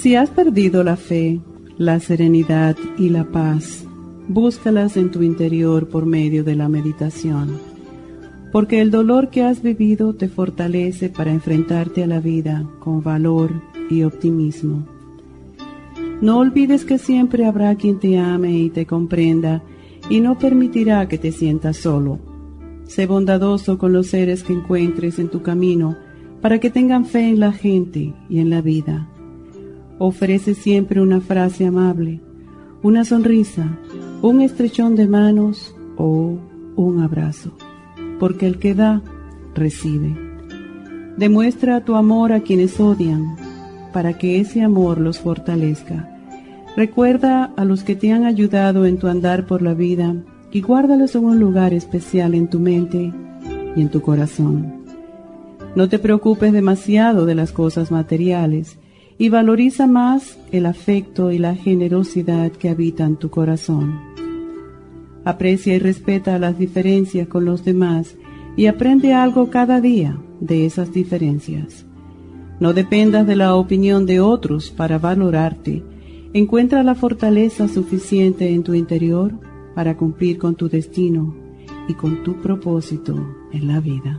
Si has perdido la fe, la serenidad y la paz, búscalas en tu interior por medio de la meditación, porque el dolor que has vivido te fortalece para enfrentarte a la vida con valor y optimismo. No olvides que siempre habrá quien te ame y te comprenda y no permitirá que te sientas solo. Sé bondadoso con los seres que encuentres en tu camino para que tengan fe en la gente y en la vida. Ofrece siempre una frase amable, una sonrisa, un estrechón de manos o un abrazo, porque el que da, recibe. Demuestra tu amor a quienes odian, para que ese amor los fortalezca. Recuerda a los que te han ayudado en tu andar por la vida y guárdalos en un lugar especial en tu mente y en tu corazón. No te preocupes demasiado de las cosas materiales y valoriza más el afecto y la generosidad que habitan tu corazón. Aprecia y respeta las diferencias con los demás y aprende algo cada día de esas diferencias. No dependas de la opinión de otros para valorarte. Encuentra la fortaleza suficiente en tu interior para cumplir con tu destino y con tu propósito en la vida.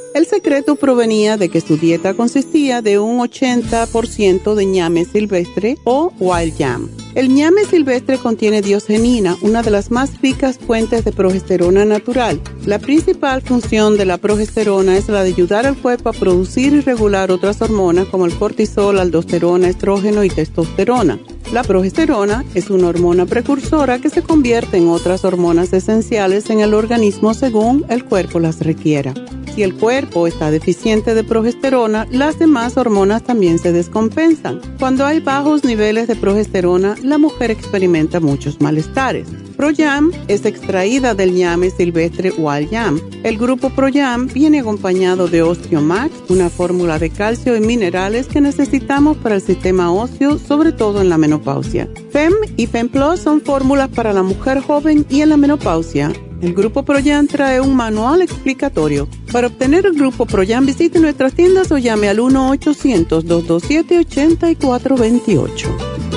El secreto provenía de que su dieta consistía de un 80% de ñame silvestre o wild yam. El ñame silvestre contiene diosgenina, una de las más ricas fuentes de progesterona natural. La principal función de la progesterona es la de ayudar al cuerpo a producir y regular otras hormonas como el cortisol, aldosterona, estrógeno y testosterona. La progesterona es una hormona precursora que se convierte en otras hormonas esenciales en el organismo según el cuerpo las requiera. Si el cuerpo está deficiente de progesterona, las demás hormonas también se descompensan. Cuando hay bajos niveles de progesterona, la mujer experimenta muchos malestares. Proyam es extraída del ñame silvestre Wild Yam. El grupo Proyam viene acompañado de Osteomax, una fórmula de calcio y minerales que necesitamos para el sistema óseo, sobre todo en la menopausia. FEM y FEM Plus son fórmulas para la mujer joven y en la menopausia. El Grupo Proyan trae un manual explicatorio. Para obtener el Grupo Proyan visite nuestras tiendas o llame al 1-800-227-8428.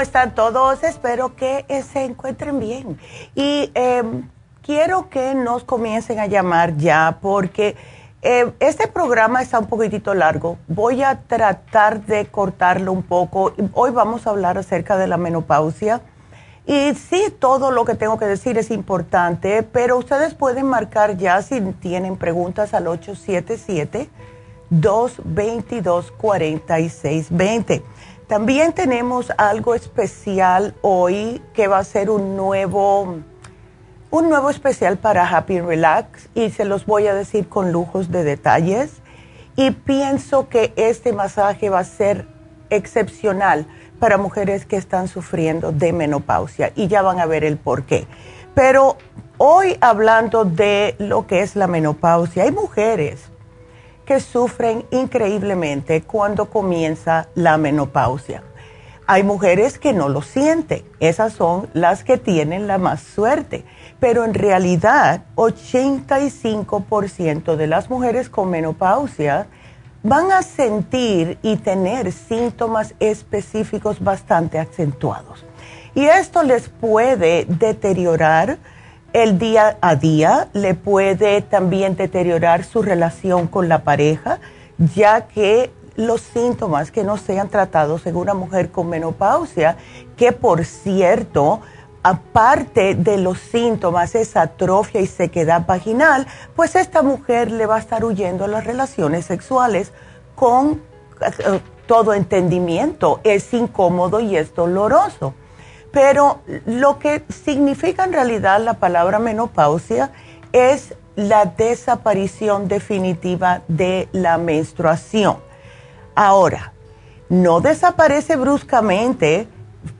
¿Cómo están todos? Espero que eh, se encuentren bien. Y em, quiero que nos comiencen a llamar ya porque eh, este programa está un poquitito largo. Voy a tratar de cortarlo un poco. Hoy vamos a hablar acerca de la menopausia. Y sí, todo lo que tengo que decir es importante, pero ustedes pueden marcar ya si tienen preguntas al 877 222 4620 también tenemos algo especial hoy que va a ser un nuevo, un nuevo especial para Happy Relax y se los voy a decir con lujos de detalles. Y pienso que este masaje va a ser excepcional para mujeres que están sufriendo de menopausia y ya van a ver el por qué. Pero hoy hablando de lo que es la menopausia, hay mujeres que sufren increíblemente cuando comienza la menopausia. Hay mujeres que no lo sienten, esas son las que tienen la más suerte, pero en realidad 85% de las mujeres con menopausia van a sentir y tener síntomas específicos bastante acentuados. Y esto les puede deteriorar el día a día, le puede también deteriorar su relación con la pareja, ya que los síntomas que no sean tratados en una mujer con menopausia, que por cierto, aparte de los síntomas, esa atrofia y sequedad vaginal, pues esta mujer le va a estar huyendo a las relaciones sexuales con eh, todo entendimiento. Es incómodo y es doloroso. Pero lo que significa en realidad la palabra menopausia es la desaparición definitiva de la menstruación. Ahora, no desaparece bruscamente,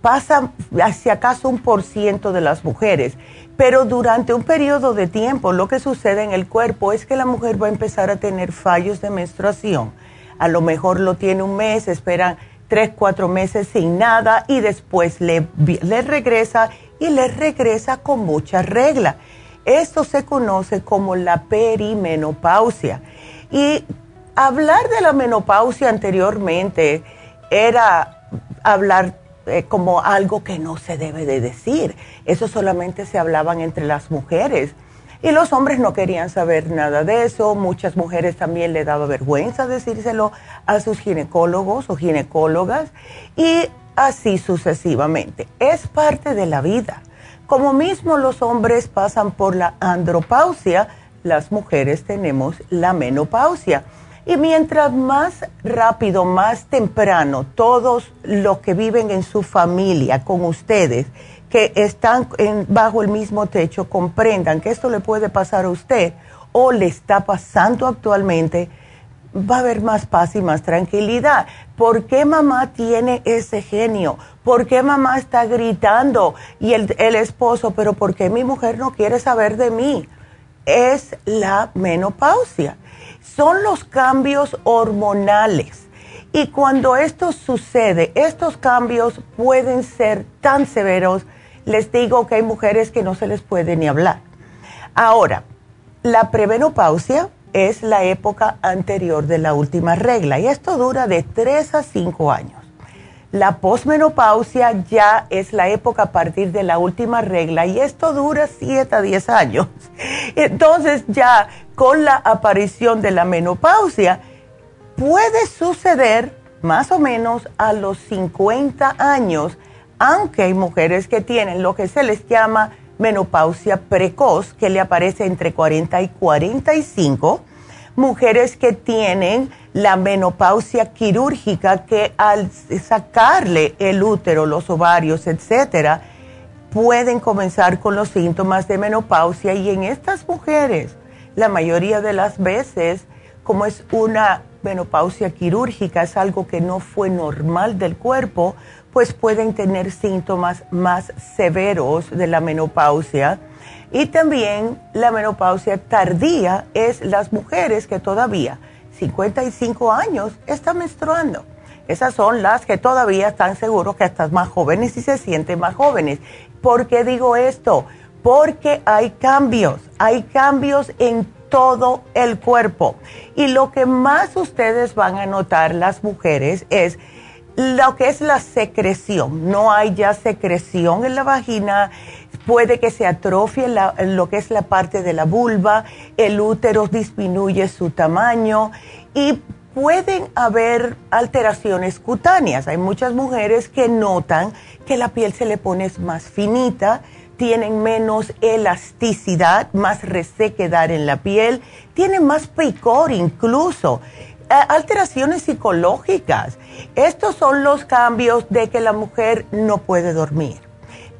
pasa si acaso un por ciento de las mujeres, pero durante un periodo de tiempo lo que sucede en el cuerpo es que la mujer va a empezar a tener fallos de menstruación. A lo mejor lo tiene un mes, esperan tres, cuatro meses sin nada y después le, le regresa y le regresa con mucha regla. Esto se conoce como la perimenopausia. Y hablar de la menopausia anteriormente era hablar eh, como algo que no se debe de decir. Eso solamente se hablaban entre las mujeres. Y los hombres no querían saber nada de eso. Muchas mujeres también le daba vergüenza decírselo a sus ginecólogos o ginecólogas. Y así sucesivamente. Es parte de la vida. Como mismo los hombres pasan por la andropausia, las mujeres tenemos la menopausia. Y mientras más rápido, más temprano, todos los que viven en su familia con ustedes, que están bajo el mismo techo, comprendan que esto le puede pasar a usted o le está pasando actualmente, va a haber más paz y más tranquilidad. ¿Por qué mamá tiene ese genio? ¿Por qué mamá está gritando y el, el esposo, pero por qué mi mujer no quiere saber de mí? Es la menopausia son los cambios hormonales. Y cuando esto sucede, estos cambios pueden ser tan severos, les digo que hay mujeres que no se les puede ni hablar. Ahora, la premenopausia es la época anterior de la última regla y esto dura de 3 a 5 años. La posmenopausia ya es la época a partir de la última regla y esto dura 7 a 10 años. Entonces ya con la aparición de la menopausia puede suceder más o menos a los 50 años, aunque hay mujeres que tienen lo que se les llama menopausia precoz, que le aparece entre 40 y 45, mujeres que tienen la menopausia quirúrgica que al sacarle el útero, los ovarios, etcétera, pueden comenzar con los síntomas de menopausia. Y en estas mujeres, la mayoría de las veces, como es una menopausia quirúrgica, es algo que no fue normal del cuerpo, pues pueden tener síntomas más severos de la menopausia. Y también la menopausia tardía es las mujeres que todavía 55 años está menstruando. Esas son las que todavía están seguros que están más jóvenes y se sienten más jóvenes. ¿Por qué digo esto? Porque hay cambios, hay cambios en todo el cuerpo. Y lo que más ustedes van a notar las mujeres es lo que es la secreción. No hay ya secreción en la vagina, puede que se atrofie lo que es la parte de la vulva, el útero disminuye su tamaño y pueden haber alteraciones cutáneas. Hay muchas mujeres que notan que la piel se le pone más finita, tienen menos elasticidad, más resequedad en la piel, tienen más picor incluso. Alteraciones psicológicas. Estos son los cambios de que la mujer no puede dormir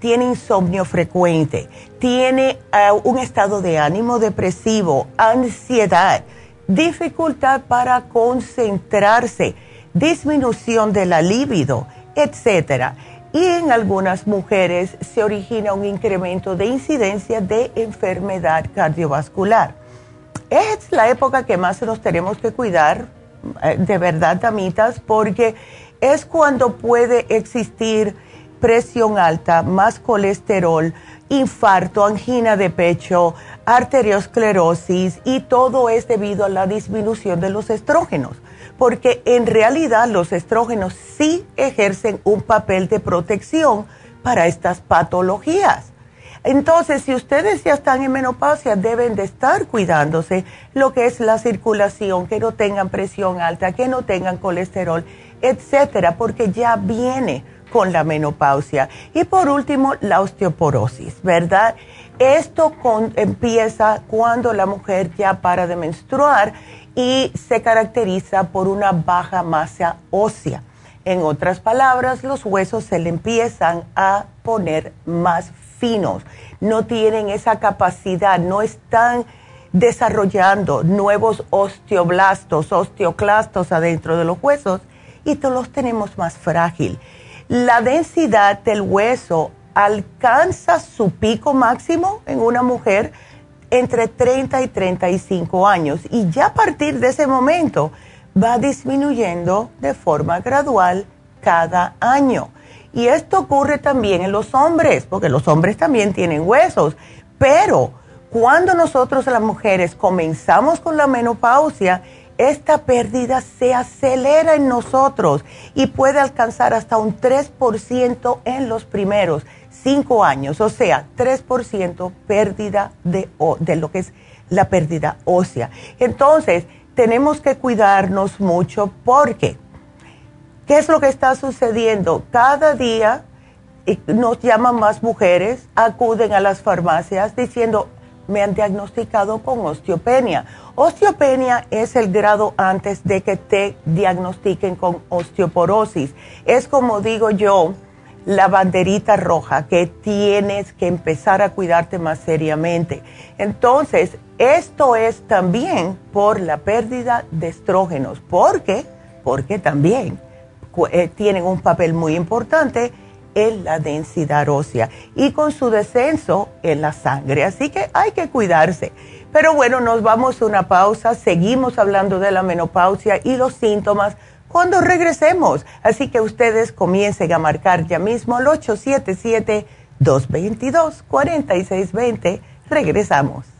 tiene insomnio frecuente, tiene eh, un estado de ánimo depresivo, ansiedad, dificultad para concentrarse, disminución de la libido, etc. y en algunas mujeres se origina un incremento de incidencia de enfermedad cardiovascular. Es la época que más nos tenemos que cuidar, de verdad, damitas, porque es cuando puede existir presión alta, más colesterol, infarto, angina de pecho, arteriosclerosis y todo es debido a la disminución de los estrógenos, porque en realidad los estrógenos sí ejercen un papel de protección para estas patologías. Entonces, si ustedes ya están en menopausia, deben de estar cuidándose lo que es la circulación, que no tengan presión alta, que no tengan colesterol, etcétera, porque ya viene con la menopausia. Y por último, la osteoporosis, ¿verdad? Esto empieza cuando la mujer ya para de menstruar y se caracteriza por una baja masa ósea. En otras palabras, los huesos se le empiezan a poner más no tienen esa capacidad, no están desarrollando nuevos osteoblastos, osteoclastos adentro de los huesos y todos los tenemos más frágil la densidad del hueso alcanza su pico máximo en una mujer entre 30 y 35 años y ya a partir de ese momento va disminuyendo de forma gradual cada año. Y esto ocurre también en los hombres, porque los hombres también tienen huesos, pero cuando nosotros las mujeres comenzamos con la menopausia, esta pérdida se acelera en nosotros y puede alcanzar hasta un 3% en los primeros cinco años, o sea, 3% pérdida de, de lo que es la pérdida ósea. Entonces, tenemos que cuidarnos mucho porque, ¿qué es lo que está sucediendo? Cada día nos llaman más mujeres, acuden a las farmacias diciendo, me han diagnosticado con osteopenia. Osteopenia es el grado antes de que te diagnostiquen con osteoporosis. Es como digo yo, la banderita roja que tienes que empezar a cuidarte más seriamente. Entonces, esto es también por la pérdida de estrógenos. ¿Por qué? Porque también eh, tienen un papel muy importante en la densidad ósea y con su descenso en la sangre. Así que hay que cuidarse. Pero bueno, nos vamos a una pausa, seguimos hablando de la menopausia y los síntomas cuando regresemos. Así que ustedes comiencen a marcar ya mismo al 877-222-4620. Regresamos.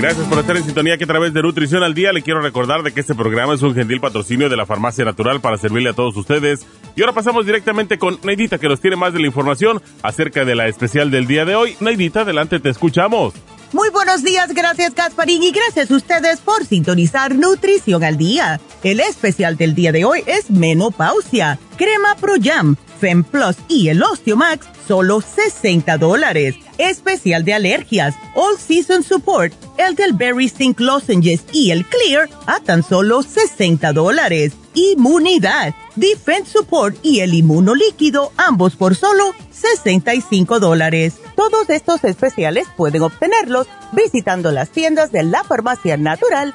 Gracias por estar en sintonía que a través de Nutrición al Día le quiero recordar de que este programa es un gentil patrocinio de la Farmacia Natural para servirle a todos ustedes. Y ahora pasamos directamente con Neidita que nos tiene más de la información acerca de la especial del día de hoy. Neidita, adelante, te escuchamos. Muy buenos días, gracias Gasparín y gracias a ustedes por sintonizar Nutrición al Día. El especial del día de hoy es Menopausia, Crema Pro Jam, Fem Plus y el Osteomax, solo 60 dólares. Especial de alergias, All Season Support, el del Berry Lozenges y el Clear a tan solo 60 dólares. Inmunidad, Defense Support y el Inmunolíquido, ambos por solo 65 dólares. Todos estos especiales pueden obtenerlos visitando las tiendas de la farmacia natural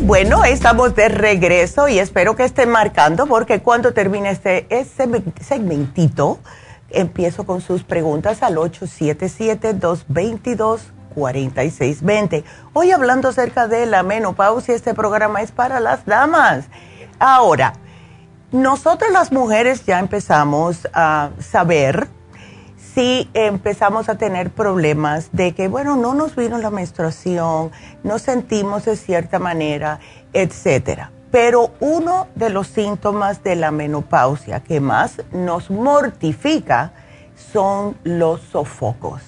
Bueno, estamos de regreso y espero que estén marcando porque cuando termine este, este segmentito, empiezo con sus preguntas al 877-222-4620. Hoy hablando acerca de la menopausia, este programa es para las damas. Ahora, nosotros las mujeres ya empezamos a saber si empezamos a tener problemas de que, bueno, no nos vino la menstruación, nos sentimos de cierta manera, etcétera. Pero uno de los síntomas de la menopausia que más nos mortifica son los sofocos.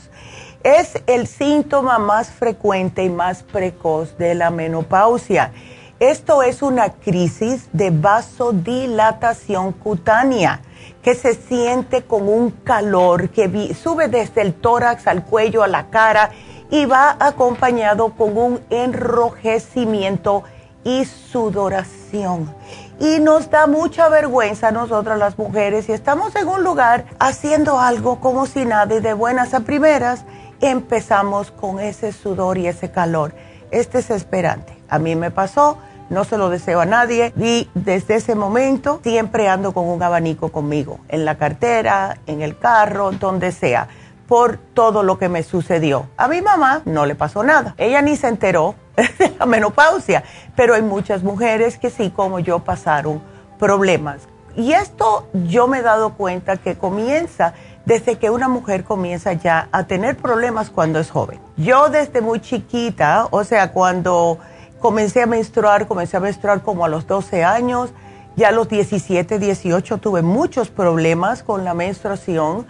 Es el síntoma más frecuente y más precoz de la menopausia. Esto es una crisis de vasodilatación cutánea que se siente con un calor que sube desde el tórax al cuello, a la cara y va acompañado con un enrojecimiento y sudoración. Y nos da mucha vergüenza nosotras las mujeres si estamos en un lugar haciendo algo como si nada y de buenas a primeras empezamos con ese sudor y ese calor. Es desesperante. A mí me pasó no se lo deseo a nadie y desde ese momento siempre ando con un abanico conmigo, en la cartera, en el carro, donde sea, por todo lo que me sucedió. A mi mamá no le pasó nada, ella ni se enteró de la menopausia, pero hay muchas mujeres que sí, como yo, pasaron problemas. Y esto yo me he dado cuenta que comienza desde que una mujer comienza ya a tener problemas cuando es joven. Yo desde muy chiquita, o sea, cuando comencé a menstruar, comencé a menstruar como a los 12 años, ya a los 17, 18 tuve muchos problemas con la menstruación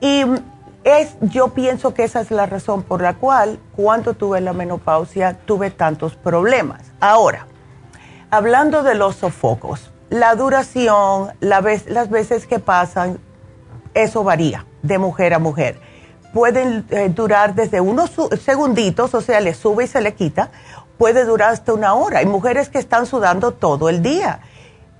y es, yo pienso que esa es la razón por la cual cuando tuve la menopausia tuve tantos problemas. Ahora, hablando de los sofocos, la duración, la las veces que pasan, eso varía de mujer a mujer. Pueden eh, durar desde unos segunditos, o sea, le sube y se le quita, puede durar hasta una hora. Hay mujeres que están sudando todo el día,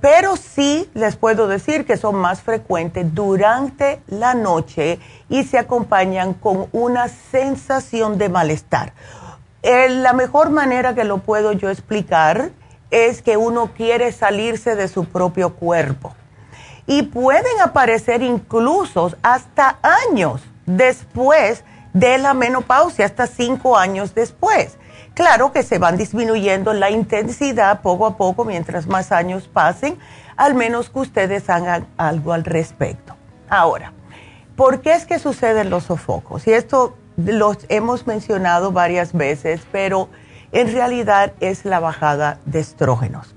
pero sí les puedo decir que son más frecuentes durante la noche y se acompañan con una sensación de malestar. Eh, la mejor manera que lo puedo yo explicar es que uno quiere salirse de su propio cuerpo. Y pueden aparecer incluso hasta años después de la menopausia, hasta cinco años después. Claro que se van disminuyendo la intensidad poco a poco mientras más años pasen, al menos que ustedes hagan algo al respecto. Ahora, ¿por qué es que suceden los sofocos? Y esto los hemos mencionado varias veces, pero en realidad es la bajada de estrógenos.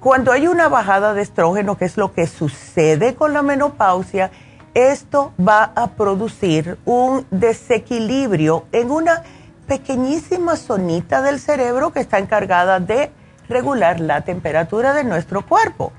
Cuando hay una bajada de estrógeno, que es lo que sucede con la menopausia, esto va a producir un desequilibrio en una pequeñísima zonita del cerebro que está encargada de regular la temperatura de nuestro cuerpo.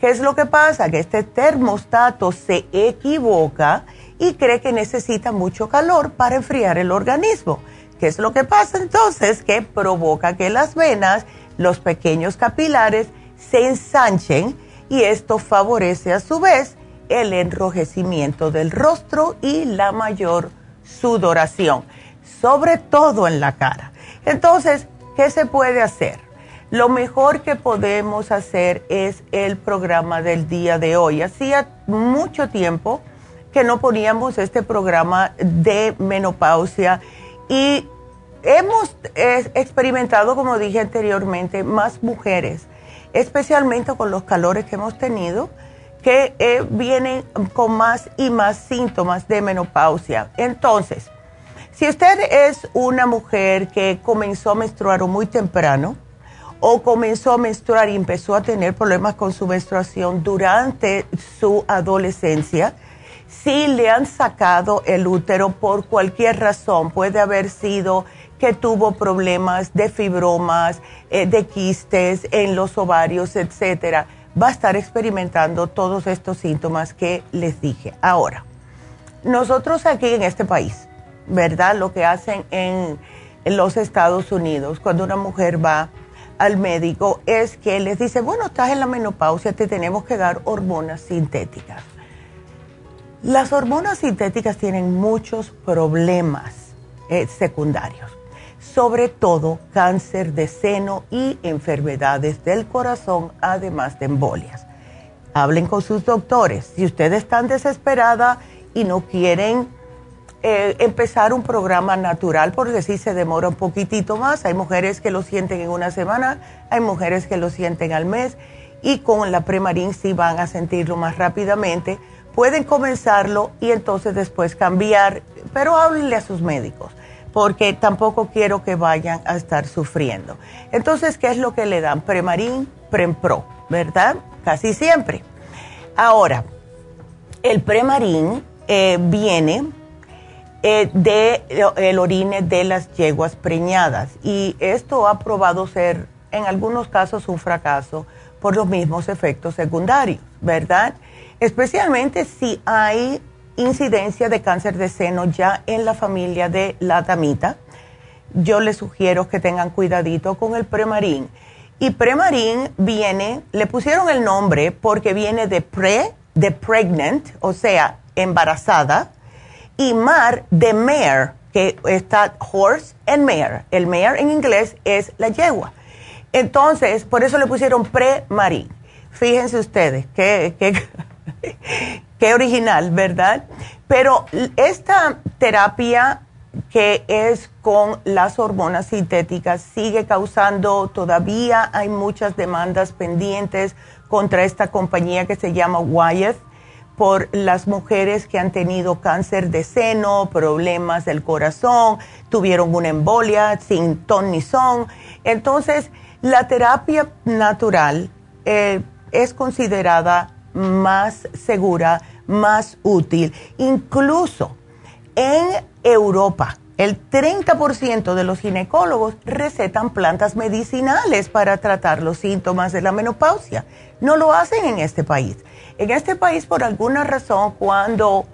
¿Qué es lo que pasa? Que este termostato se equivoca y cree que necesita mucho calor para enfriar el organismo. ¿Qué es lo que pasa entonces? Que provoca que las venas, los pequeños capilares, se ensanchen y esto favorece a su vez el enrojecimiento del rostro y la mayor sudoración sobre todo en la cara. Entonces, ¿qué se puede hacer? Lo mejor que podemos hacer es el programa del día de hoy. Hacía mucho tiempo que no poníamos este programa de menopausia y hemos experimentado, como dije anteriormente, más mujeres, especialmente con los calores que hemos tenido, que eh, vienen con más y más síntomas de menopausia. Entonces, si usted es una mujer que comenzó a menstruar muy temprano o comenzó a menstruar y empezó a tener problemas con su menstruación durante su adolescencia, si le han sacado el útero por cualquier razón, puede haber sido que tuvo problemas de fibromas, eh, de quistes en los ovarios, etcétera, va a estar experimentando todos estos síntomas que les dije. Ahora, nosotros aquí en este país, ¿verdad? Lo que hacen en, los Estados Unidos cuando una mujer va al médico es que les dice, bueno, estás en la menopausia, te tenemos que dar hormonas sintéticas. Las hormonas sintéticas tienen muchos problemas eh, secundarios, sobre todo cáncer de seno y enfermedades del corazón, además de embolias. Hablen con sus doctores. Si ustedes están desesperada y no quieren eh, empezar un programa natural, porque si se demora un poquitito más, hay mujeres que lo sienten en una semana, hay mujeres que lo sienten al mes, y con la Premarin sí van a sentirlo más rápidamente pueden comenzarlo y entonces después cambiar, pero háblenle a sus médicos, porque tampoco quiero que vayan a estar sufriendo. Entonces, ¿qué es lo que le dan? Premarin, Prempro, ¿verdad? Casi siempre. Ahora, el Premarin eh, viene eh, de el orine de las yeguas preñadas y esto ha probado ser en algunos casos un fracaso por los mismos efectos secundarios, ¿verdad? especialmente si hay incidencia de cáncer de seno ya en la familia de la damita. Yo les sugiero que tengan cuidadito con el premarín. Y premarín viene, le pusieron el nombre porque viene de pre, de pregnant, o sea, embarazada, y mar de mare, que está horse and mare. El mare en inglés es la yegua. Entonces, por eso le pusieron premarín. Fíjense ustedes, que, Qué original, ¿verdad? Pero esta terapia que es con las hormonas sintéticas sigue causando todavía, hay muchas demandas pendientes contra esta compañía que se llama Wyeth por las mujeres que han tenido cáncer de seno, problemas del corazón, tuvieron una embolia sin ton ni son. Entonces, la terapia natural eh, es considerada más segura, más útil. Incluso en Europa, el 30% de los ginecólogos recetan plantas medicinales para tratar los síntomas de la menopausia. No lo hacen en este país. En este país, por alguna razón, cuando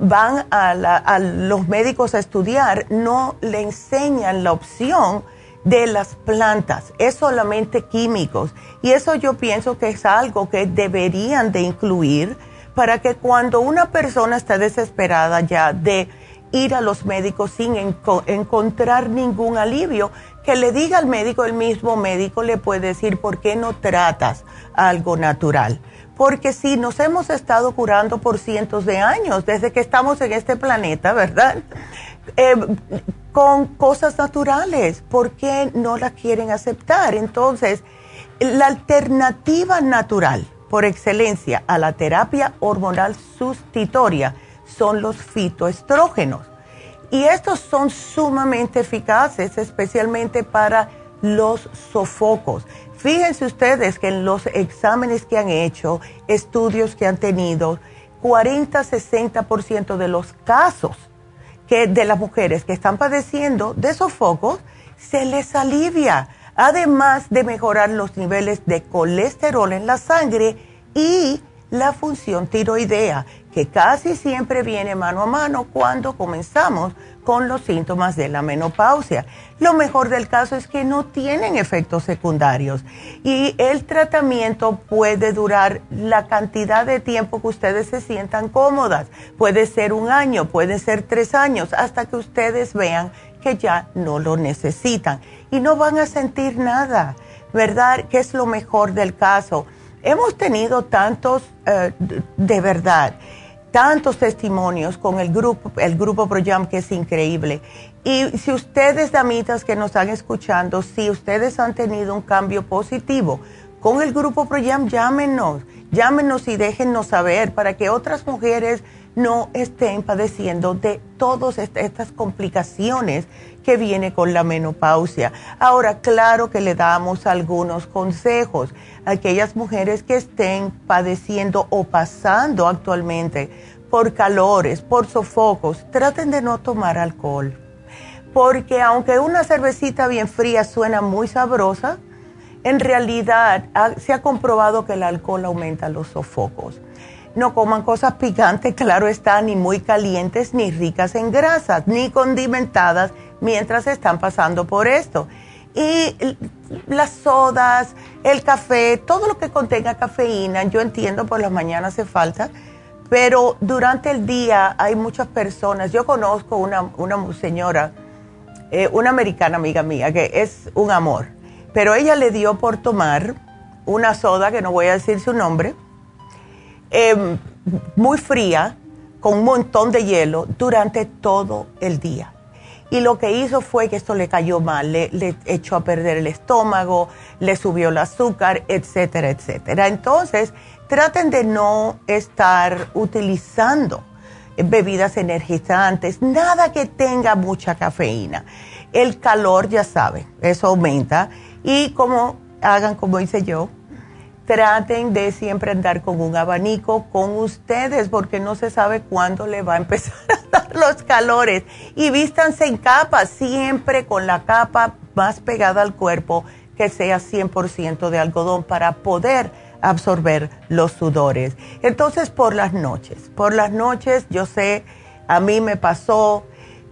van a, a los médicos a estudiar, no le enseñan la opción de las plantas, es solamente químicos. Y eso yo pienso que es algo que deberían de incluir para que cuando una persona está desesperada ya de ir a los médicos sin encontrar ningún alivio, que le diga al médico, el mismo médico le puede decir, ¿por qué no tratas algo natural? Porque si nos hemos estado curando por cientos de años, desde que estamos en este planeta, ¿verdad? Eh, con cosas naturales. ¿Por qué no las quieren aceptar? Entonces, la alternativa natural por excelencia a la terapia hormonal sustitutoria son los fitoestrógenos. Y estos son sumamente eficaces, especialmente para los sofocos. Fíjense ustedes que en los exámenes que han hecho, estudios que han tenido, 40-60% de los casos que de las mujeres que están padeciendo de sofocos se les alivia, además de mejorar los niveles de colesterol en la sangre y la función tiroidea, que casi siempre viene mano a mano cuando comenzamos con los síntomas de la menopausia. Lo mejor del caso es que no tienen efectos secundarios y el tratamiento puede durar la cantidad de tiempo que ustedes se sientan cómodas. Puede ser un año, puede ser tres años, hasta que ustedes vean que ya no lo necesitan y no van a sentir nada, ¿verdad? Que es lo mejor del caso. Hemos tenido tantos, eh, de verdad, tantos testimonios con el grupo, el grupo que es increíble. Y si ustedes, damitas que nos están escuchando, si ustedes han tenido un cambio positivo con el grupo ProJam, llámenos, llámenos y déjennos saber para que otras mujeres no estén padeciendo de todas estas complicaciones que viene con la menopausia. Ahora, claro que le damos algunos consejos a aquellas mujeres que estén padeciendo o pasando actualmente por calores, por sofocos, traten de no tomar alcohol. Porque aunque una cervecita bien fría suena muy sabrosa, en realidad se ha comprobado que el alcohol aumenta los sofocos. No coman cosas picantes, claro está, ni muy calientes, ni ricas en grasas, ni condimentadas mientras están pasando por esto. Y las sodas, el café, todo lo que contenga cafeína, yo entiendo por las mañanas hace falta, pero durante el día hay muchas personas, yo conozco una, una señora, eh, una americana amiga mía, que es un amor, pero ella le dio por tomar una soda, que no voy a decir su nombre, em, muy fría, con un montón de hielo, durante todo el día. Y lo que hizo fue que esto le cayó mal, le, le, echó a perder el estómago, le subió el azúcar, etcétera, etcétera. Entonces, traten de no estar utilizando bebidas energizantes, nada que tenga mucha cafeína. El calor, ya saben, eso aumenta. Y como hagan como hice yo, traten de siempre andar con un abanico con ustedes porque no se sabe cuándo le va a empezar a dar los calores. Y vístanse en capa, siempre con la capa más pegada al cuerpo que sea 100% de algodón para poder absorber los sudores. Entonces, por las noches, por las noches, yo sé, a mí me pasó,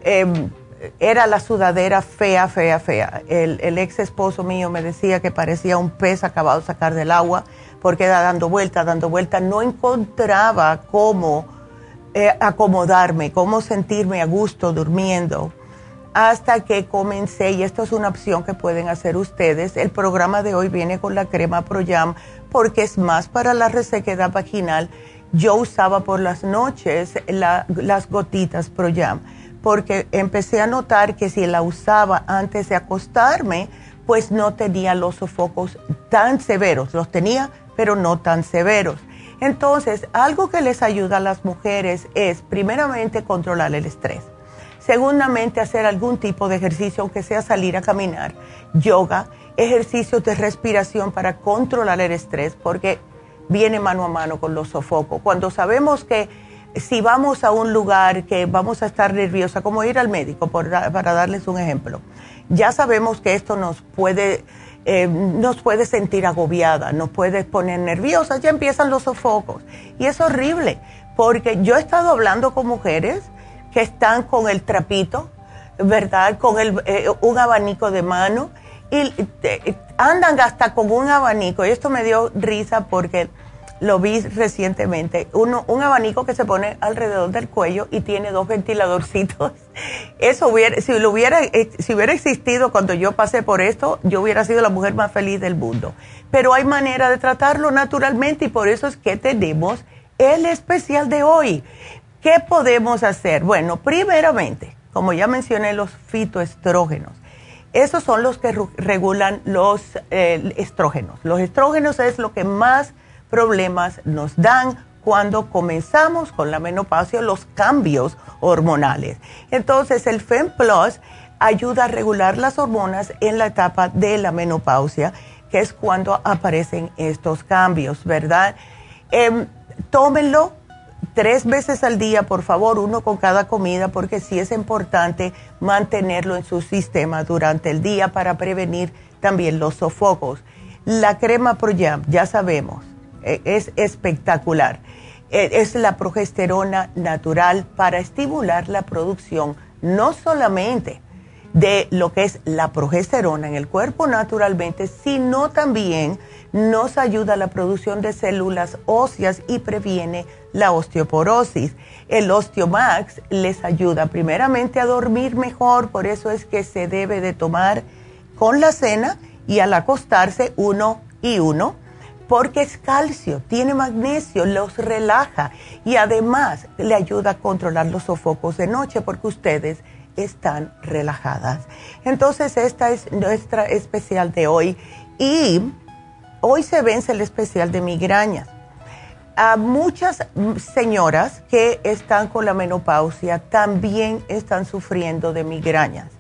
em, era la sudadera fea, fea, fea. El, ex esposo mío me decía que parecía un pez acabado de sacar del agua porque era dando vuelta, dando vuelta. No encontraba cómo eh, acomodarme, cómo sentirme a gusto durmiendo hasta que comencé, y esto es una opción que pueden hacer ustedes, el programa de hoy viene con la crema ProYam porque es más para la resequedad vaginal. Yo usaba por las noches las gotitas ProYam porque empecé a notar que si la usaba antes de acostarme, pues no tenía los sofocos tan severos. Los tenía, pero no tan severos. Entonces, algo que les ayuda a las mujeres es, primeramente, controlar el estrés. Segundamente, hacer algún tipo de ejercicio, aunque sea salir a caminar, yoga, ejercicios de respiración para controlar el estrés, porque viene mano a mano con los sofocos. Cuando sabemos que si vamos a un lugar que vamos a estar nerviosa, como ir al médico, para darles un ejemplo, ya sabemos que esto nos puede, eh, nos puede sentir agobiada, nos puede poner nerviosas, ya empiezan los sofocos. Y es horrible, porque yo he estado hablando con mujeres que están con el trapito, ¿verdad? Con el, eh, un abanico de mano y andan hasta con un abanico. Y esto me dio risa porque lo vi recientemente. Uno, un abanico que se pone alrededor del cuello y tiene dos ventiladorcitos. Eso hubiera, si, lo hubiera, eh, si hubiera existido cuando yo pasé por esto, yo hubiera sido la mujer más feliz del mundo. Pero hay manera de tratarlo naturalmente y por eso es que tenemos el especial de hoy. ¿Qué podemos hacer? Bueno, primeramente, como ya mencioné, los fitoestrógenos. Esos son los que regulan los eh, estrógenos. Los estrógenos es lo que más problemas nos dan cuando comenzamos con la menopausia, los cambios hormonales. Entonces, el FEM Plus ayuda a regular las hormonas en la etapa de la menopausia, que es cuando aparecen estos cambios, ¿verdad? Eh, tómenlo tres veces al día, por favor, uno con cada comida, porque sí es importante mantenerlo en su sistema durante el día para prevenir también los sofocos. La crema ProYam, ya sabemos, es espectacular. E, es la progesterona natural para estimular la producción no solamente de lo que es la progesterona en el cuerpo naturalmente, sino también nos ayuda a la producción de células óseas y previene la osteoporosis. El Osteomax les ayuda primeramente a dormir mejor, por eso es que se debe de tomar con la cena y al acostarse uno y uno, porque es calcio, tiene magnesio, los relaja y además le ayuda a controlar los sofocos de noche porque ustedes están relajadas. Entonces, esta es nuestra especial de hoy y hoy se vence el especial de migrañas. a muchas señoras que están con la menopausia también están sufriendo de migrañas.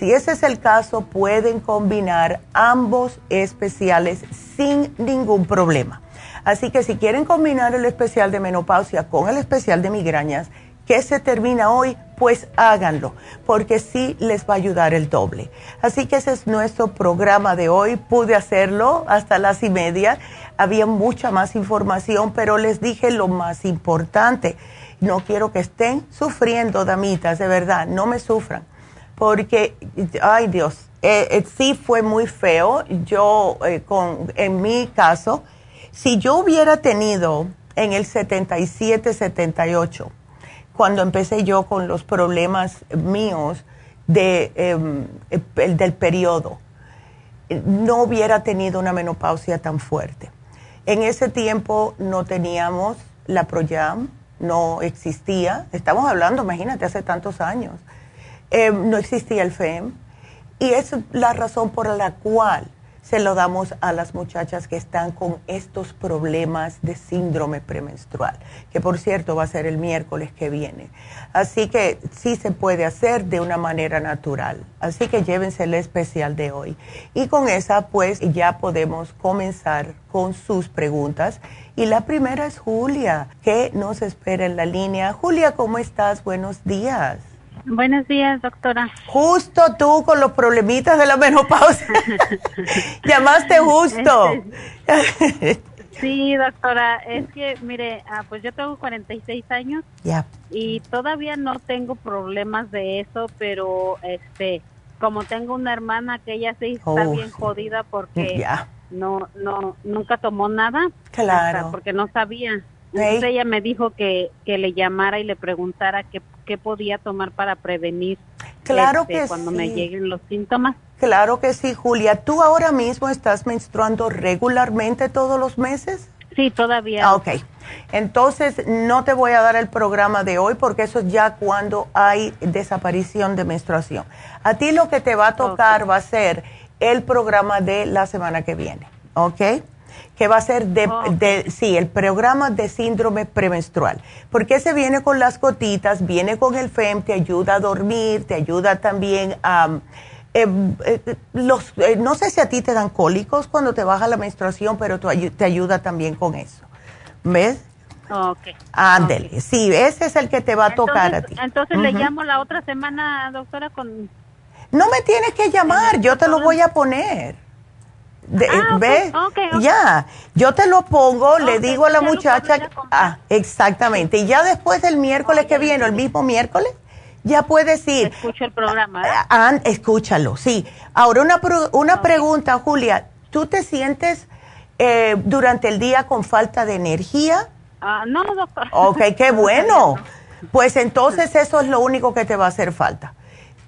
Si ese es el caso, pueden combinar ambos especiales sin ningún problema. Así que si quieren combinar el especial de menopausia con el especial de migrañas, que se termina hoy, pues háganlo, porque sí les va a ayudar el doble. Así que ese es nuestro programa de hoy. Pude hacerlo hasta las y media. Había mucha más información, pero les dije lo más importante. No quiero que estén sufriendo, damitas, de verdad, no me sufran. Porque, ay Dios, eh, eh, sí fue muy feo. Yo, eh, con, en mi caso, si yo hubiera tenido en el 77, 78, cuando empecé yo con los problemas míos de, em, del periodo, no hubiera tenido una menopausia tan fuerte. En ese tiempo no teníamos la Proyam, no existía, estamos hablando, imagínate, hace tantos años, em, no existía el FEM, y es la razón por la cual se lo damos a las muchachas que están con estos problemas de síndrome premenstrual, que por cierto va a ser el miércoles que viene. Así que sí se puede hacer de una manera natural. Así que llévense el especial de hoy. Y con esa pues ya podemos comenzar con sus preguntas. Y la primera es Julia, que nos espera en la línea. Julia, ¿cómo estás? Buenos días. Buenos días, doctora. Justo tú con los problemitas de la menopausia. Llamaste justo. Este, sí, doctora, es que, mire, ah, pues yo tengo 46 años. Ya. Y todavía no tengo problemas de eso, pero este, como tengo una hermana que ella sí está oh, bien jodida porque no, no, nunca tomó nada. Claro. porque no sabía. Entonces ella me dijo que, que le llamara y le preguntara qué, qué podía tomar para prevenir claro este, que cuando me lleguen los síntomas. Claro que sí, Julia. ¿Tú ahora mismo estás menstruando regularmente todos los meses? Sí, todavía. Ah, ok. Entonces, no te voy a dar el programa de hoy porque eso es ya cuando hay desaparición de menstruación. A ti lo que te va a tocar va a ser el programa de la semana que viene. ¿Ok? Que va a ser de, sí, el programa de síndrome premenstrual. Porque se viene con las gotitas, viene con el FEM, te ayuda a dormir, te ayuda también a... Em, eh, los, eh, no sé si a ti te dan cólicos cuando te baja la menstruación, pero te ayuda también con eso. ¿Ves? Ok. Ándele, sí, ese es el que te va a tocar a ti. Entonces le llamo la otra semana, doctora, con... No me tienes que llamar, yo te lo voy a poner. Ah, ¿Ves? Ya, yo te lo pongo, le digo a la muchacha, ah, exactamente, y ya después del miércoles que viene, el mismo miércoles, ya puedes ir. Escucho el programa. Ah, ah, escúchalo, sí. Ahora una, una pregunta, Julia, ¿tú te sientes eh, durante el día con falta de energía? no, doctor. Ok, qué bueno. Pues entonces eso es lo único que te va a hacer falta.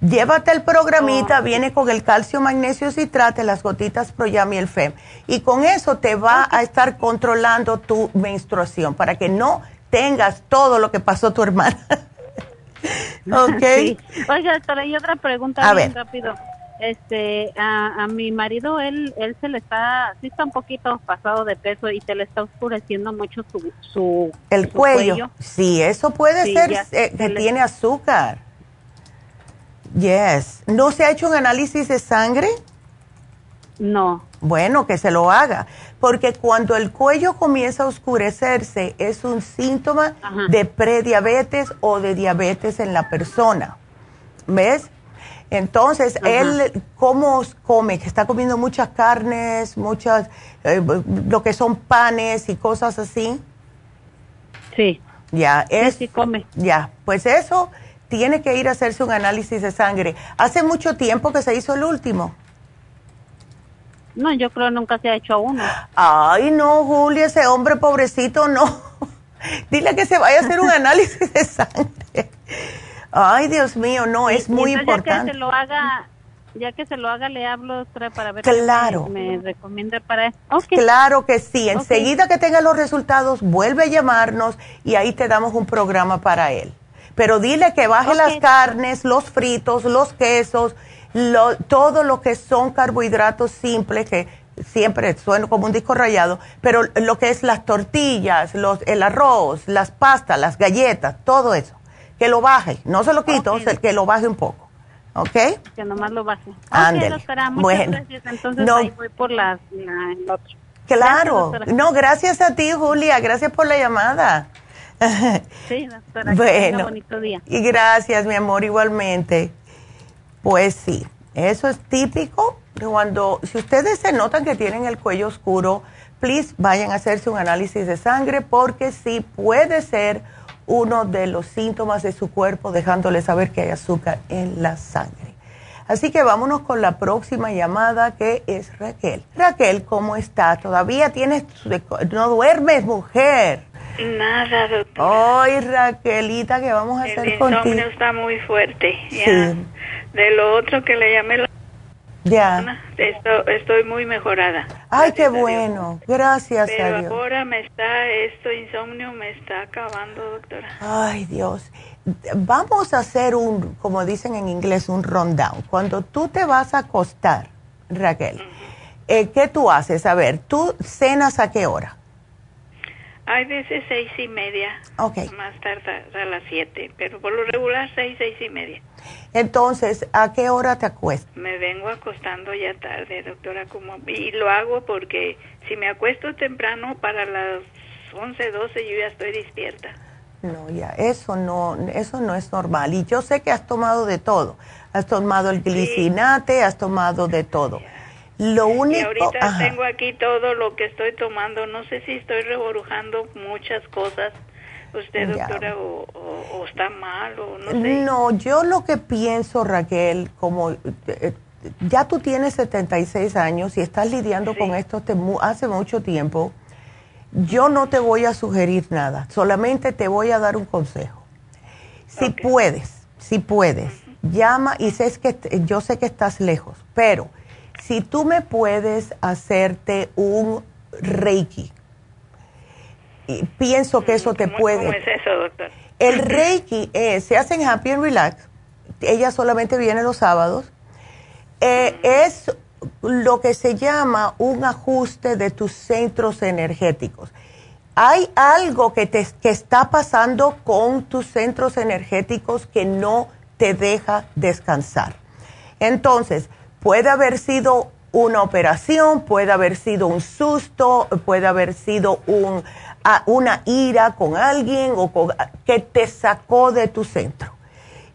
Llévate el programita, oh. viene con el calcio, magnesio, citrate, las gotitas Proyam y el FEM. Y con eso te va a estar controlando tu menstruación para que no tengas todo lo que pasó tu hermana. ¿Ok? Sí. Oiga, doctora, hay otra pregunta a bien rápido. Este, a, mi marido, él, él se le está, sí está un poquito pasado de peso y se le está oscureciendo mucho su, su el cuello. Sí, eso puede ser eh, que tiene azúcar. Yes. ¿No se ha hecho un análisis de sangre? No. Bueno, que se lo haga, porque cuando el cuello comienza a oscurecerse es un síntoma de prediabetes o de diabetes en la persona. ¿Ves? Entonces, él, ¿cómo come? Que está comiendo muchas carnes, muchas, eh, lo que son panes y cosas así. Sí. Ya, es. Sí, sí come. Ya, pues eso tiene que ir a hacerse un análisis de sangre. ¿Hace mucho tiempo que se hizo el último? No, yo creo que nunca se ha hecho uno. Ay, no, Julia, ese hombre pobrecito, no. Dile que se vaya a hacer un análisis de sangre. Ay, Dios mío, no, es muy importante. Ya que se lo haga, ya que se lo haga, le hablo para ver claro. me, recomienda para Claro que sí. Enseguida que tenga los resultados, vuelve a llamarnos y ahí te damos un programa para él pero dile que baje las carnes, los fritos, los quesos, todo lo que son carbohidratos simples, que siempre sueno como un disco rayado, pero lo que es las tortillas, los, el arroz, las pastas, las galletas, todo eso, que lo baje, no se lo quito, que lo baje un poco. ¿Ok? Que nomás lo baje. Ándale. bueno. gracias. Entonces ahí voy por las, Claro. no, gracias a ti, Julia. Gracias por la llamada. Sí, doctora. Bueno. bonito día. Y gracias, mi amor, igualmente. Pues sí, eso es típico cuando, si ustedes se notan que tienen el cuello oscuro, please vayan a hacerse un análisis de sangre porque sí puede ser uno de los síntomas de su cuerpo dejándole saber que hay azúcar en la sangre. Así que vámonos con la próxima llamada que es Raquel. Raquel, ¿cómo está? ¿Todavía tienes, no duermes, mujer? Nada, doctor. Ay, Raquelita, ¿qué vamos a hacer contigo? El insomnio está muy fuerte. Sí. De lo otro que le llamé la ya. Estoy, muy mejorada. Ay, qué bueno. Gracias Pero a Dios. ahora me está, esto insomnio me está acabando, doctora. Ay, Dios. Vamos a hacer un, como dicen en inglés, un rundown. Cuando tú te vas a acostar, Raquel, eh, ¿qué tú haces? A ver, ¿tú cenas a qué hora? Hay veces seis y media. Ok. Más tarde a las siete, pero por lo regular seis, seis y media. Entonces, ¿a qué hora te acuestas? Me vengo acostando ya tarde, doctora, como y lo hago porque si me acuesto temprano para las once, doce yo ya estoy despierta. No, ya, eso no, eso no es normal. Y yo sé que has tomado de todo. Has tomado el glicinate, has tomado de todo. Lo único. Y ahorita tengo aquí todo lo que estoy tomando. No sé si estoy reborujando muchas cosas. Usted, doctora, o, está mal, o no sé. No, yo lo que pienso, Raquel, como. Eh, ya tú tienes 76 años y estás lidiando con esto hace mucho tiempo. Yo no te voy a sugerir nada, solamente te voy a dar un consejo. Si puedes, si puedes, llama y sé que yo sé que estás lejos, pero si tú me puedes hacerte un Reiki, y pienso que eso te puede. ¿Cómo es eso, doctor? El Reiki es, se hace en Happy and Relax, ella solamente viene los sábados, eh, es lo que se llama un ajuste de tus centros energéticos. Hay algo que, te, que está pasando con tus centros energéticos que no te deja descansar. Entonces, Puede haber sido una operación, puede haber sido un susto, puede haber sido un, una ira con alguien o que te sacó de tu centro.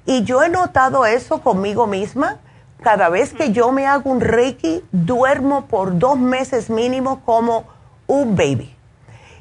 Y yo he notado eso conmigo misma. Cada vez que yo me hago un reiki, duermo por dos meses mínimo como un baby.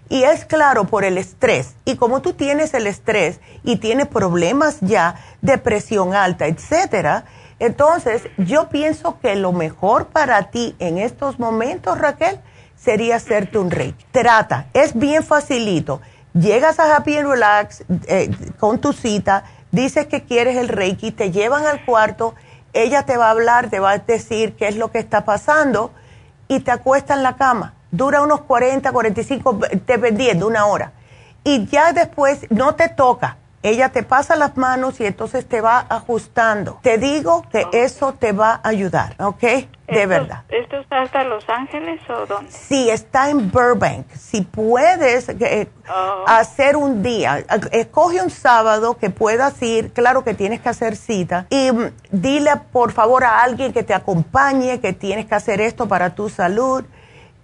Y es claro por el estrés. Y como tú tienes el estrés y tienes problemas ya de presión alta, etcétera, entonces, yo pienso que lo mejor para ti en estos momentos, Raquel, sería hacerte un reiki. Trata, es bien facilito. Llegas a Happy and Relax eh, con tu cita, dices que quieres el reiki, te llevan al cuarto, ella te va a hablar, te va a decir qué es lo que está pasando y te acuesta en la cama. Dura unos 40, 45, dependiendo, una hora. Y ya después no te toca ella te pasa las manos y entonces te va ajustando. Te digo que eso te va a ayudar, ¿ok? De verdad. ¿Esto está hasta Los Ángeles o dónde? Sí, está en Burbank. Si puedes eh, oh. hacer un día, escoge un sábado que puedas ir, claro que tienes que hacer cita, y mm, dile por favor a alguien que te acompañe, que tienes que hacer esto para tu salud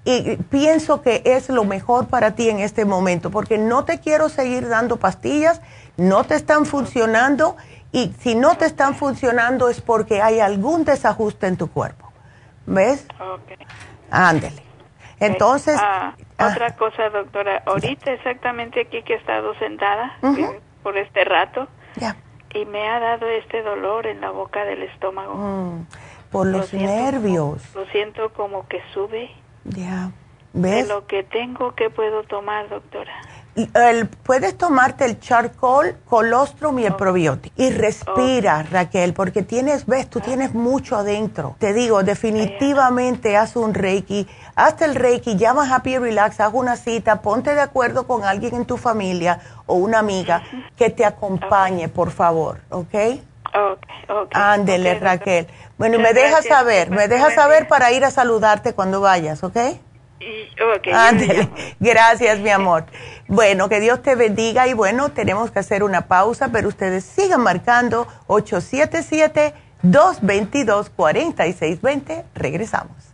y pienso que es lo mejor para ti en este momento, porque no te quiero seguir dando pastillas, no te están funcionando y si no te están funcionando es porque hay algún desajuste en tu cuerpo. ¿Ves? Ok. Ándele. Entonces... Ah, otra cosa, doctora. Ahorita exactamente aquí que he estado sentada por este rato y me ha dado este dolor en la boca del estómago. Mm, por los nervios. lo siento como que sube ya. ¿Ves? De lo que tengo, ¿qué puedo tomar, doctora? El, puedes tomarte el charcoal, colostrum y el probiótico. Y respira, Raquel, porque tienes, ves, tú tienes mucho adentro. Te digo, definitivamente haz un reiki, hazte el reiki, llama Happy Relax, haz una cita, ponte de acuerdo con alguien en tu familia o una amiga que te acompañe, por favor, ¿ok? Ok, ok. Ándele, Raquel. Bueno, y me dejas saber, me dejas saber para ir a saludarte cuando vayas, ¿ok? Gracias, mi amor. Bueno, que Dios te bendiga y bueno, tenemos que hacer una pausa, pero ustedes sigan marcando 877-222-4620. Regresamos.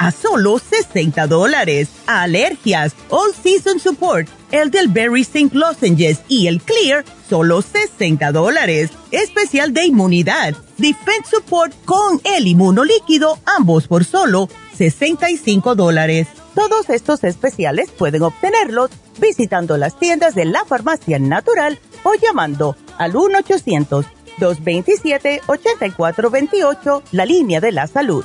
a solo 60 dólares. Alergias, All Season Support, el del Berry St. Lozenges y el Clear, solo 60 dólares. Especial de inmunidad, Defense Support con el inmunolíquido, ambos por solo 65 dólares. Todos estos especiales pueden obtenerlos visitando las tiendas de la farmacia natural o llamando al 1-800-227-8428, la línea de la salud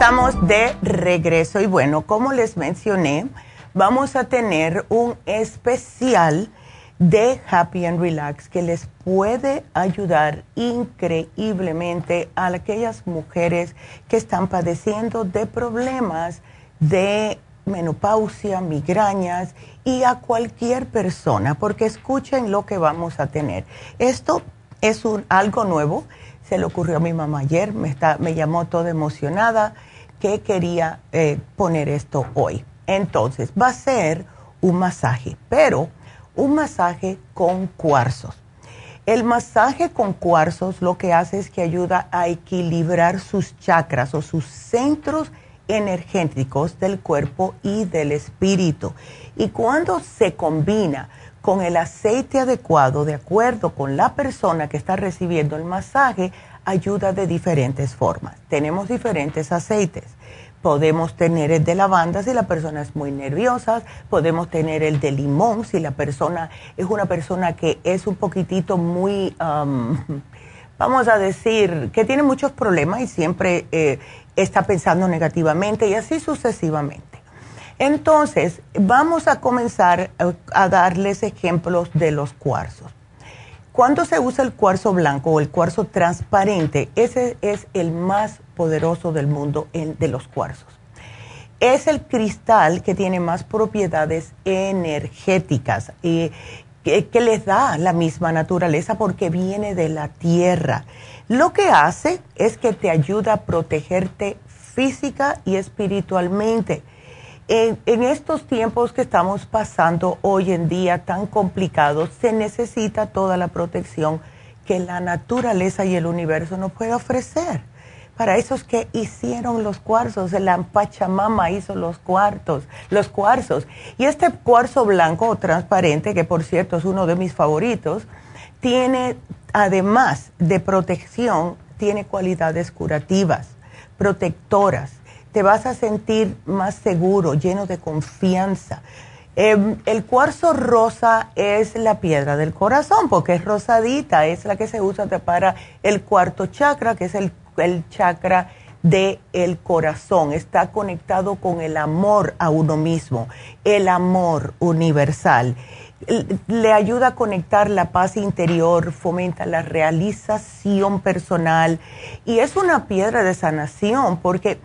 Estamos de regreso y bueno, como les mencioné, vamos a tener un especial de Happy and Relax que les puede ayudar increíblemente a aquellas mujeres que están padeciendo de problemas de menopausia, migrañas y a cualquier persona, porque escuchen lo que vamos a tener. Esto es un, algo nuevo, se le ocurrió a mi mamá ayer, me, está, me llamó toda emocionada que quería eh, poner esto hoy. Entonces, va a ser un masaje, pero un masaje con cuarzos. El masaje con cuarzos lo que hace es que ayuda a equilibrar sus chakras o sus centros energéticos del cuerpo y del espíritu. Y cuando se combina con el aceite adecuado, de acuerdo con la persona que está recibiendo el masaje, ayuda de diferentes formas. Tenemos diferentes aceites. Podemos tener el de lavanda si la persona es muy nerviosa, podemos tener el de limón si la persona es una persona que es un poquitito muy, um, vamos a decir, que tiene muchos problemas y siempre eh, está pensando negativamente y así sucesivamente. Entonces, vamos a comenzar eh, a darles ejemplos de los cuarzos. Cuando se usa el cuarzo blanco o el cuarzo transparente, ese es el más poderoso del mundo de los cuarzos. Es el cristal que tiene más propiedades energéticas y que, que les da la misma naturaleza porque viene de la tierra. Lo que hace es que te ayuda a protegerte física y espiritualmente en, estos tiempos que estamos pasando hoy en día tan complicados, se necesita toda la protección que la naturaleza y el universo nos puede ofrecer. Para esos que hicieron los cuarzos, el Pachamama hizo los cuartos, los cuarzos. Y este cuarzo blanco o transparente, que por cierto es uno de mis favoritos, tiene, además de protección, tiene cualidades curativas, protectoras. Te vas a sentir más seguro, lleno de confianza. Em, el cuarzo rosa es la piedra del corazón porque es rosadita, es la que se usa para el cuarto chakra, que es el, el chakra del el corazón. Está conectado con el amor a uno mismo, el amor universal le ayuda a conectar la paz interior, fomenta la realización personal y es una piedra de sanación porque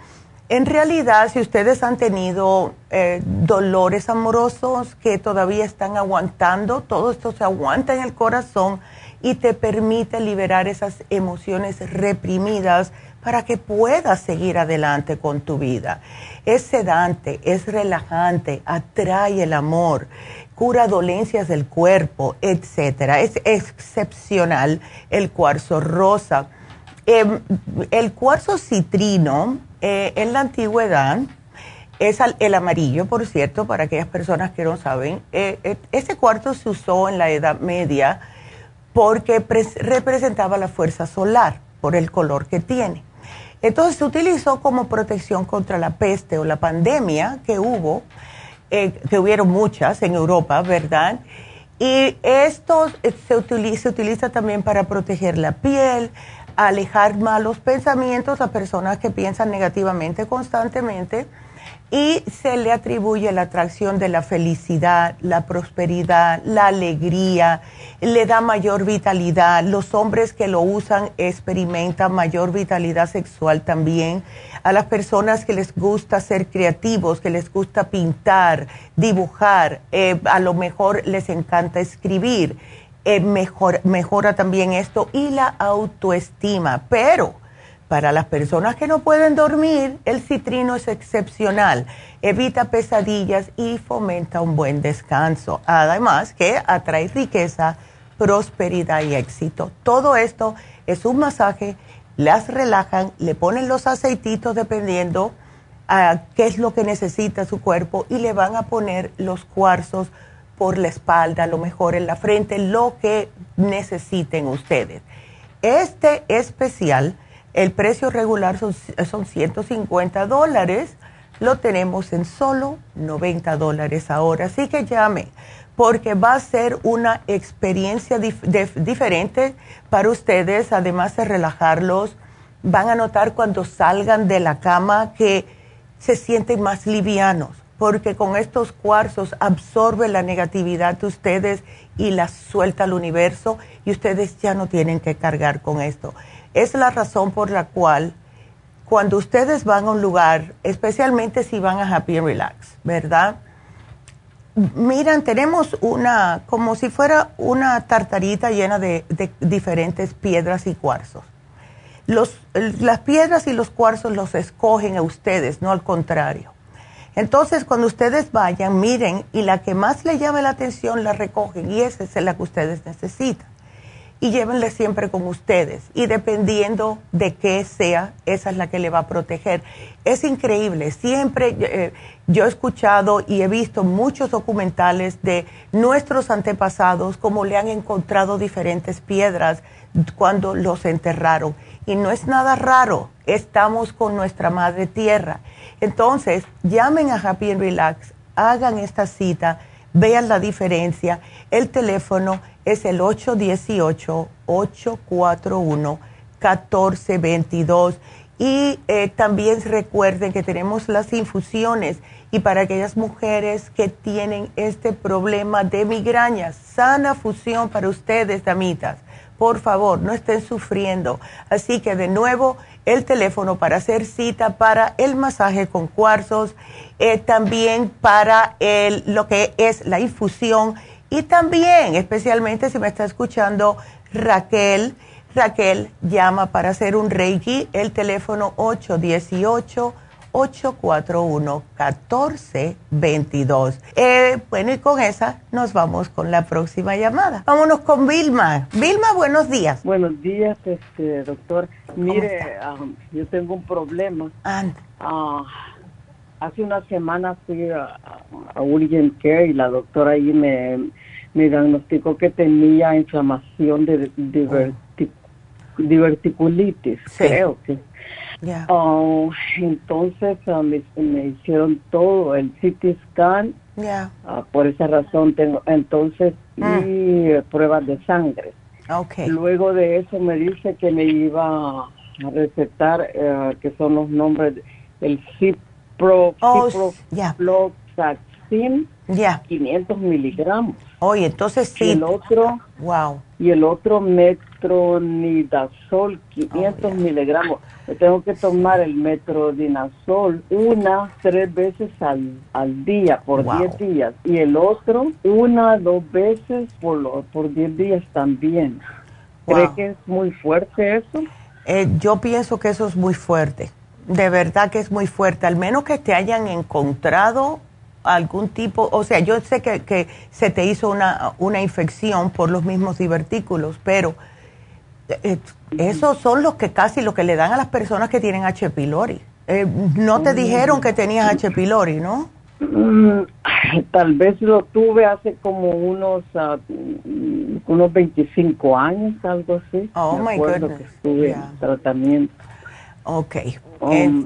en realidad si ustedes han tenido eh, dolores amorosos que todavía están aguantando, todo esto se aguanta en el corazón y te permite liberar esas emociones reprimidas para que puedas seguir adelante con tu vida. Es sedante, es relajante, atrae el amor cura dolencias del cuerpo, etcétera. Es excepcional el cuarzo rosa. Em, el cuarzo citrino eh, en la antigüedad es el amarillo, por cierto, para aquellas personas que no saben. Eh, eh, ese cuarzo se usó en la Edad Media porque representaba la fuerza solar por el color que tiene. Entonces se utilizó como protección contra la peste o la pandemia que hubo eh, que hubieron muchas en Europa, ¿verdad? Y esto se utiliza también para proteger la piel, alejar malos pensamientos a personas que piensan negativamente constantemente y se le atribuye la atracción de la felicidad, la prosperidad, la alegría, le da mayor vitalidad. Los hombres que lo usan experimentan mayor vitalidad sexual también. A las personas que les gusta ser creativos, que les gusta pintar, dibujar, eh, a lo mejor les encanta escribir, eh, mejora también esto y la autoestima. Pero para las personas que no pueden dormir, el citrino es excepcional. Evita pesadillas y fomenta un buen descanso. Además que atrae riqueza, prosperidad y éxito. Todo esto es un masaje, las relajan, le ponen los aceititos dependiendo a qué es lo que necesita su cuerpo y le van a poner los cuarzos por la espalda, a lo mejor en la frente, lo que necesiten ustedes. Este especial el precio regular son, son 150 dólares. Lo tenemos en solo 90 dólares ahora. Así que llame, porque va a ser una experiencia diferente para ustedes, además de relajarlos. Van a notar cuando salgan de la cama que se sienten más livianos, porque con estos cuarzos absorbe la negatividad de ustedes y la suelta al universo y ustedes ya no tienen que cargar con esto. Es la razón por la cual cuando ustedes van a un lugar, especialmente si van a Happy and Relax, ¿verdad? Miran, tenemos una, como si fuera una tartarita llena de, diferentes piedras y cuarzos. Los, las piedras y los cuarzos los escogen a ustedes, no al contrario. Entonces, cuando ustedes vayan, miren y la que más le llame la atención la recogen y esa es la que ustedes necesitan y llévenle siempre con ustedes. Y dependiendo de qué sea, esa es la que le va a proteger. Es increíble. Siempre eh, yo he escuchado y he visto muchos documentales de nuestros antepasados, cómo le han encontrado diferentes piedras cuando los enterraron. Y no es nada raro. Estamos con nuestra madre tierra. Entonces, llamen a Happy and Relax, hagan esta cita, vean la diferencia. El teléfono es el 818-841-1422. Y eh, también recuerden que tenemos las infusiones y para aquellas mujeres que tienen este problema de migrañas, sana fusión para ustedes, damitas. Por favor, no estén sufriendo. Así que de nuevo, el teléfono para hacer cita para el masaje con cuarzos, eh, también para el, lo que es la infusión. Y también, especialmente si me está escuchando Raquel, Raquel llama para hacer un Reiki, el teléfono 818-841-1422. Eh, bueno, y con esa nos vamos con la próxima llamada. Vámonos con Vilma. Vilma, buenos días. Buenos días, este doctor. Mire, um, yo tengo un problema. Ah, hace una semana fui a, a Care y la doctora ahí me me diagnosticó que tenía inflamación de, diverticulitis, creo que. Oh, entonces ah, me, hicieron todo, el CT scan, ah, por esa razón tengo, entonces, mm. y pruebas de sangre. Okay. Luego de eso me dice que me iba a recetar, eh, que son los nombres, el Cipro, oh, ya. 500 miligramos. Oye, entonces sí. Y el otro, wow. Y el otro metronidazol, 500 miligramos. tengo que tomar el metronidazol una, tres veces al, al día, por 10 días. Y el otro, una, dos veces por, por 10 días también. ¿Cree que es muy fuerte eso? Eh, yo pienso que eso es muy fuerte. De verdad que es muy fuerte. Al menos que te hayan encontrado algún tipo, o sea, yo sé que, que se te hizo una, una, infección por los mismos divertículos, pero eh, esos son los que casi lo que le dan a las personas que tienen H. pylori. Eh, no te dijeron que tenías H. pylori, ¿no? Mm, tal vez lo tuve hace como unos uh, unos 25 años, algo así. Oh, my goodness. Que estuve en tratamiento. Ok. Um, eh,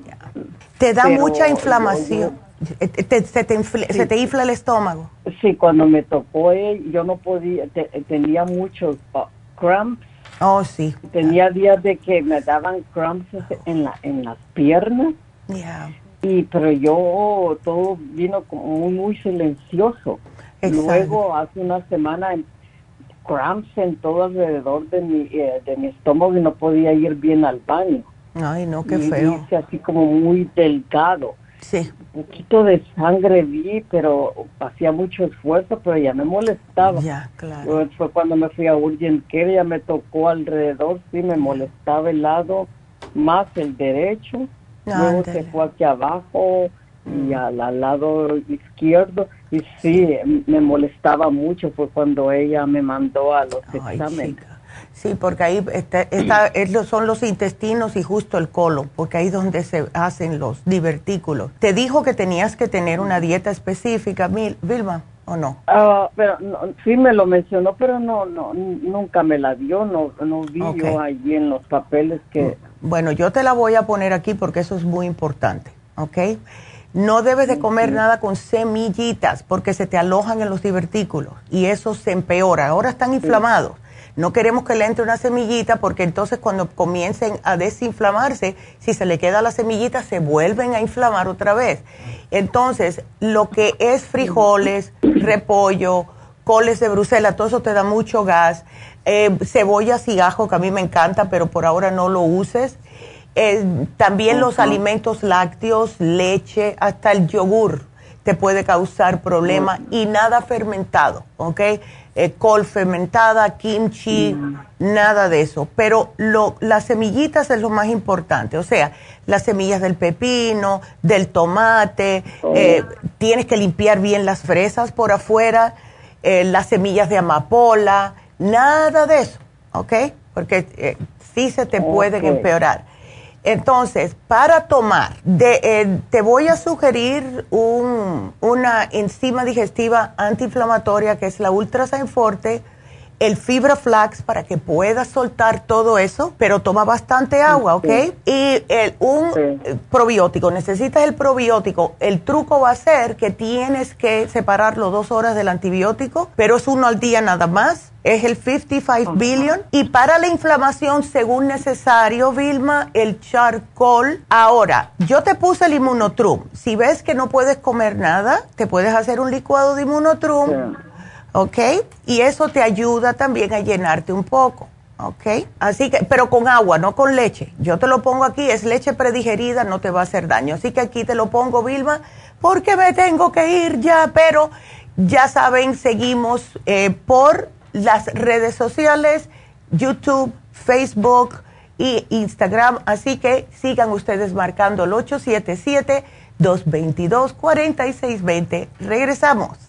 te da mucha inflamación. Te, se, te ¿Se te infla el estómago? Sí, cuando me tocó, yo no podía, tenía muchos uh, cramps. Oh, sí. Tenía días de que me daban cramps en, la, en las piernas. Yeah. Y, pero yo, todo vino como muy, silencioso. Luego, hace una semana, cramps en todo alrededor de mi, eh, de mi estómago y no podía ir bien al baño. Ay, no, qué feo. Y así como muy delgado. Sí. Un poquito de sangre vi, pero hacía mucho esfuerzo, pero ya me molestaba. Ya, claro. fue cuando me fui a Urgent Care, ya me tocó alrededor, sí, me molestaba el lado más el derecho. Luego se fue aquí abajo y al, lado izquierdo. Y sí, me molestaba mucho. Fue cuando ella me mandó a los exámenes. Sí, porque ahí está, está, son los intestinos y justo el colon, porque ahí es donde se hacen los divertículos. ¿Te dijo que tenías que tener una dieta específica, Vilma, o no? Ah, pero sí me lo mencionó, pero no, no, nunca me la dio, no, no vi yo allí en los papeles que... Bueno, yo te la voy a poner aquí porque eso es muy importante, ¿ok? No debes de comer nada con semillitas porque se te alojan en los divertículos y eso se empeora. Ahora están inflamados. No queremos que le entre una semillita porque entonces cuando comiencen a desinflamarse, si se le queda la semillita, se vuelven a inflamar otra vez. Entonces, lo que es frijoles, repollo, coles de Bruselas, todo eso te da mucho gas. Eh, cebollas y ajo, que a mí me encanta, pero por ahora no lo uses. Eh, también los alimentos lácteos, leche, hasta el yogur te puede causar problemas y nada fermentado, ¿ok? Eh, col fermentada, kimchi, mm. nada de eso. Pero lo, las semillitas es lo más importante, o sea, las semillas del pepino, del tomate, oh. eh, tienes que limpiar bien las fresas por afuera, eh, las semillas de amapola, nada de eso, ¿ok? Porque sí se te pueden empeorar. Entonces, para tomar, eh, te voy a sugerir una enzima digestiva antiinflamatoria que es la Ultrasign Forte el fibra flax para que puedas soltar todo eso, pero toma bastante agua, ¿ok? Y el, un probiótico, necesitas el probiótico. El truco va a ser que tienes que separarlo dos horas del antibiótico, pero es uno al día nada más. Es el 55 billion. Y para la inflamación, según necesario, Vilma, el charcoal. Ahora, yo te puse el inmunotrum. Si ves que no puedes comer nada, te puedes hacer un licuado de inmunotrum. ¿Ok? Y eso te ayuda también a llenarte un poco, ¿ok? Así que, pero con agua, no con leche. Yo te lo pongo aquí, es leche predigerida, no te va a hacer daño. Así que aquí te lo pongo, Vilma, porque me tengo que ir ya, pero ya saben, seguimos eh, por las redes sociales, YouTube, Facebook y Instagram. Así que sigan ustedes marcando el 877-222-4620. Regresamos.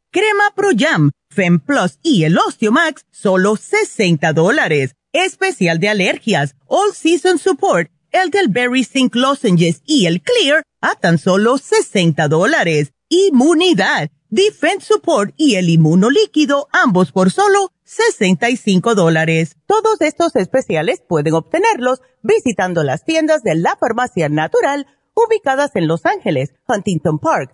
crema Pro Jam, Fem Plus y el Osteomax, solo 60 dólares. Especial de alergias, All Season Support el del Berry Zinc Lozenges y el Clear a tan solo 60 dólares. Inmunidad, Defense Support y el Inmunolíquido, ambos por solo 65 dólares. Todos estos especiales pueden obtenerlos visitando las tiendas de la Farmacia Natural ubicadas en Los Ángeles, Huntington Park,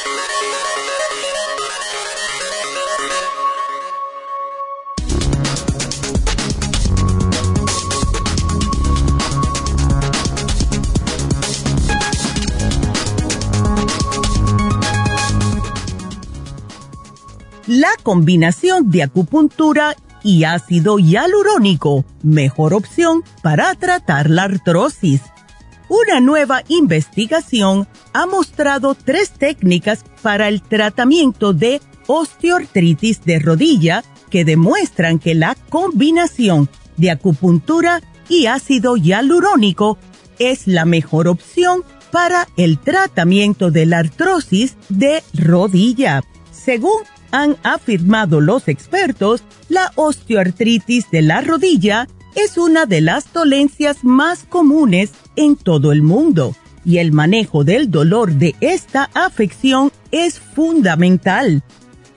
La combinación de acupuntura y ácido hialurónico, mejor opción para tratar la artrosis. Una nueva investigación ha mostrado tres técnicas para el tratamiento de osteoartritis de rodilla que demuestran que la combinación de acupuntura y ácido hialurónico es la mejor opción para el tratamiento de la artrosis de rodilla. Según han afirmado los expertos, la osteoartritis de la rodilla es una de las dolencias más comunes en todo el mundo y el manejo del dolor de esta afección es fundamental.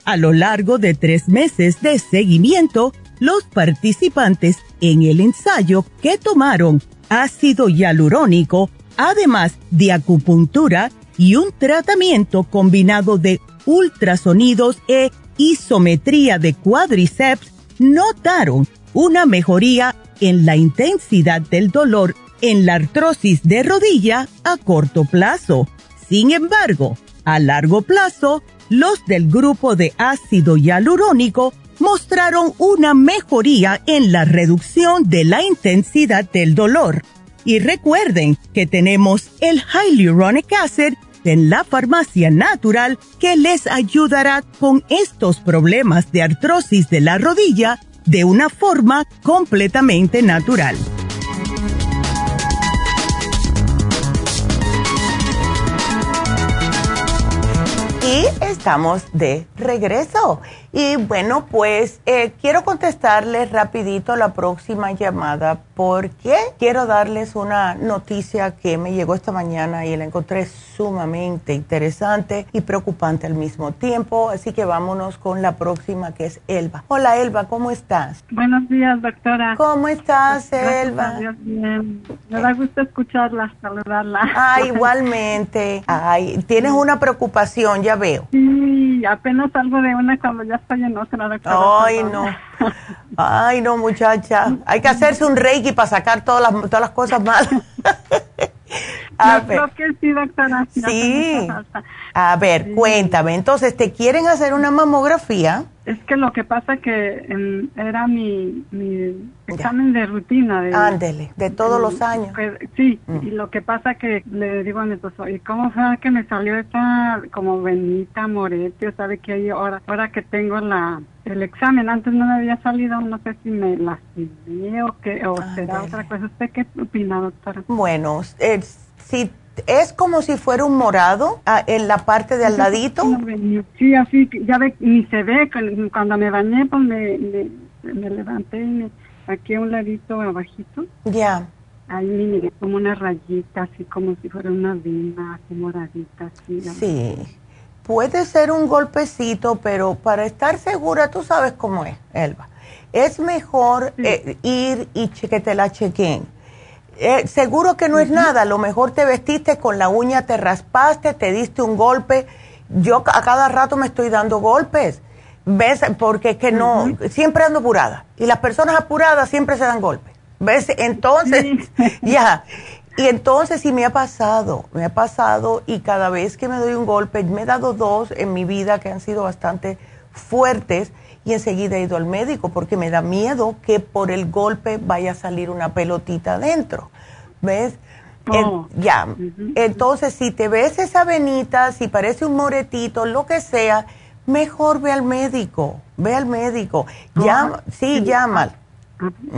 A lo largo de tres meses de seguimiento, los participantes en el ensayo que tomaron ácido hialurónico, además de acupuntura y un tratamiento combinado de ultrasonidos e isometría de cuádriceps notaron una mejoría en la intensidad del dolor en la artrosis de rodilla a corto plazo. Sin embargo, a largo plazo, los del grupo de ácido hialurónico mostraron una mejoría en la reducción de la intensidad del dolor. Y recuerden que tenemos el Hyaluronic Acid en la farmacia natural que les ayudará con estos problemas de artrosis de la rodilla de una forma completamente natural. Y estamos de regreso. Y bueno, pues eh, quiero contestarles rapidito la próxima llamada porque quiero darles una noticia que me llegó esta mañana y la encontré sumamente interesante y preocupante al mismo tiempo. Así que vámonos con la próxima que es Elba. Hola Elba, ¿cómo estás? Buenos días, doctora. ¿Cómo estás, Elba? bien. Me da gusto escucharla, saludarla. Ah, igualmente. Ay, tienes una preocupación, ya veo. Sí, apenas salgo de una cuando ya doctora. Ay, no. Ay, no, muchacha. Hay que hacerse un reiki para sacar todas las, todas las cosas malas. A Yo creo que sí, doctora. Sí. A ver, cuéntame. Entonces, ¿te quieren hacer una mamografía? Es que lo que pasa que era mi, mi examen de rutina. De, Ándele, de todos los años. sí, mm. y lo que pasa que le digo a mi esposo, ¿y cómo fue que me salió esta como venita, morete? ¿Sabe que hay ahora, ahora que tengo la el examen? Antes no me había salido, no sé si me lastimé o, que, o será otra cosa. ¿Usted qué opina, doctora? Bueno, si es como si fuera un morado ah, en la parte de al ladito. Sí, así, ya ve, ni se ve, cuando me bañé, pues me, me, levanté y me, aquí a un ladito abajito. Ya. Ahí me miré como una rayita, así como si fuera una vena, así moradita, así. Sí. Puede ser un golpecito, pero para estar segura, tú sabes cómo es, Elba. Es mejor eh, ir y que te la chequen eh, seguro que no es nada, a lo mejor te vestiste con la uña, te raspaste, te diste un golpe. Yo a cada rato me estoy dando golpes. ¿Ves? Porque es que no, siempre ando apurada. Y las personas apuradas siempre se dan golpes. ¿Ves? Entonces, ya. Y entonces sí me ha pasado, me ha pasado y cada vez que me doy un golpe, me he dado dos en mi vida que han sido bastante fuertes y enseguida he ido al médico porque me da miedo que por el golpe vaya a salir una pelotita adentro. ¿Ves? Oh. ya. Entonces, si te ves esa venita, si parece un moretito, lo que sea, mejor ve al médico. Ve al médico. Llama, sí, llama.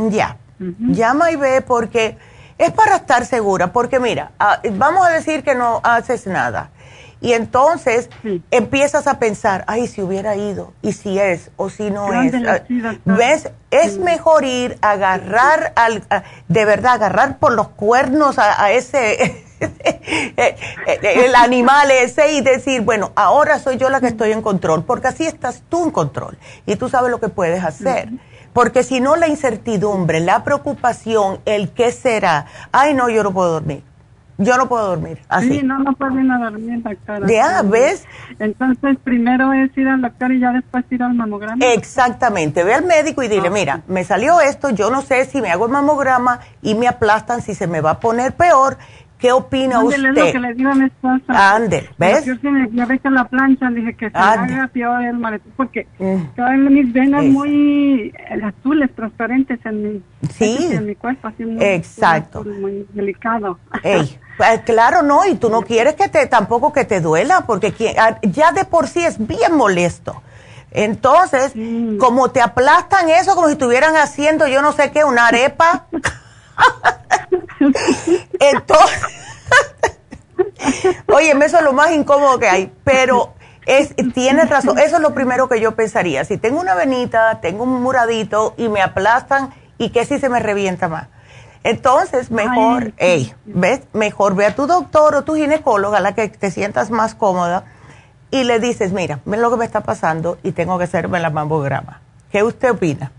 Ya. Llama y ve porque es para estar segura. Porque mira, ah, vamos a decir que no haces nada y entonces empiezas a pensar, ay, si hubiera ido, y si es, o si no es. Ah, ¿Ves? Es mejor ir a agarrar, al, de verdad, agarrar por los cuernos a, ese, el animal ese y decir, bueno, ahora soy yo la que estoy en control, porque así estás tú en control y tú sabes lo que puedes hacer. Porque si no, la incertidumbre, la preocupación, el qué será, ay, no, yo no puedo dormir yo no puedo dormir. Así. Sí, no, no puedo dormir, doctora. Ya, ¿ves? Entonces, primero es ir al doctor y ya después ir al mamograma. Exactamente. Ve al médico y dile, mira, me salió esto, yo no sé si me hago el mamograma y me aplastan, si se me va a poner peor ¿Qué opina usted? Es lo que le digo a mi esposa. ¿ves? Yo ya ves en la plancha, dije que se haga peor el maletín, porque mm. mis venas muy azules, transparentes en mi, sí. en mi cuerpo, así muy, Exacto. muy, delicado. Ey, pues, claro, no, y tú no quieres que te, tampoco que te duela, porque ah, ya de por sí es bien molesto. Entonces, como te aplastan eso, como si estuvieran haciendo yo no sé qué, una arepa. Entonces, oye, eso es lo más incómodo que hay, pero es, tienes razón, eso es lo primero que yo pensaría. Si tengo una venita, tengo un muradito y me aplastan, ¿y qué si se me revienta más? Entonces, mejor, ¿ves? Mejor ve a tu doctor o tu ginecóloga, a la que te sientas más cómoda, y le dices, mira, ven lo que me está pasando y tengo que hacerme la mamograma. ¿Qué usted opina?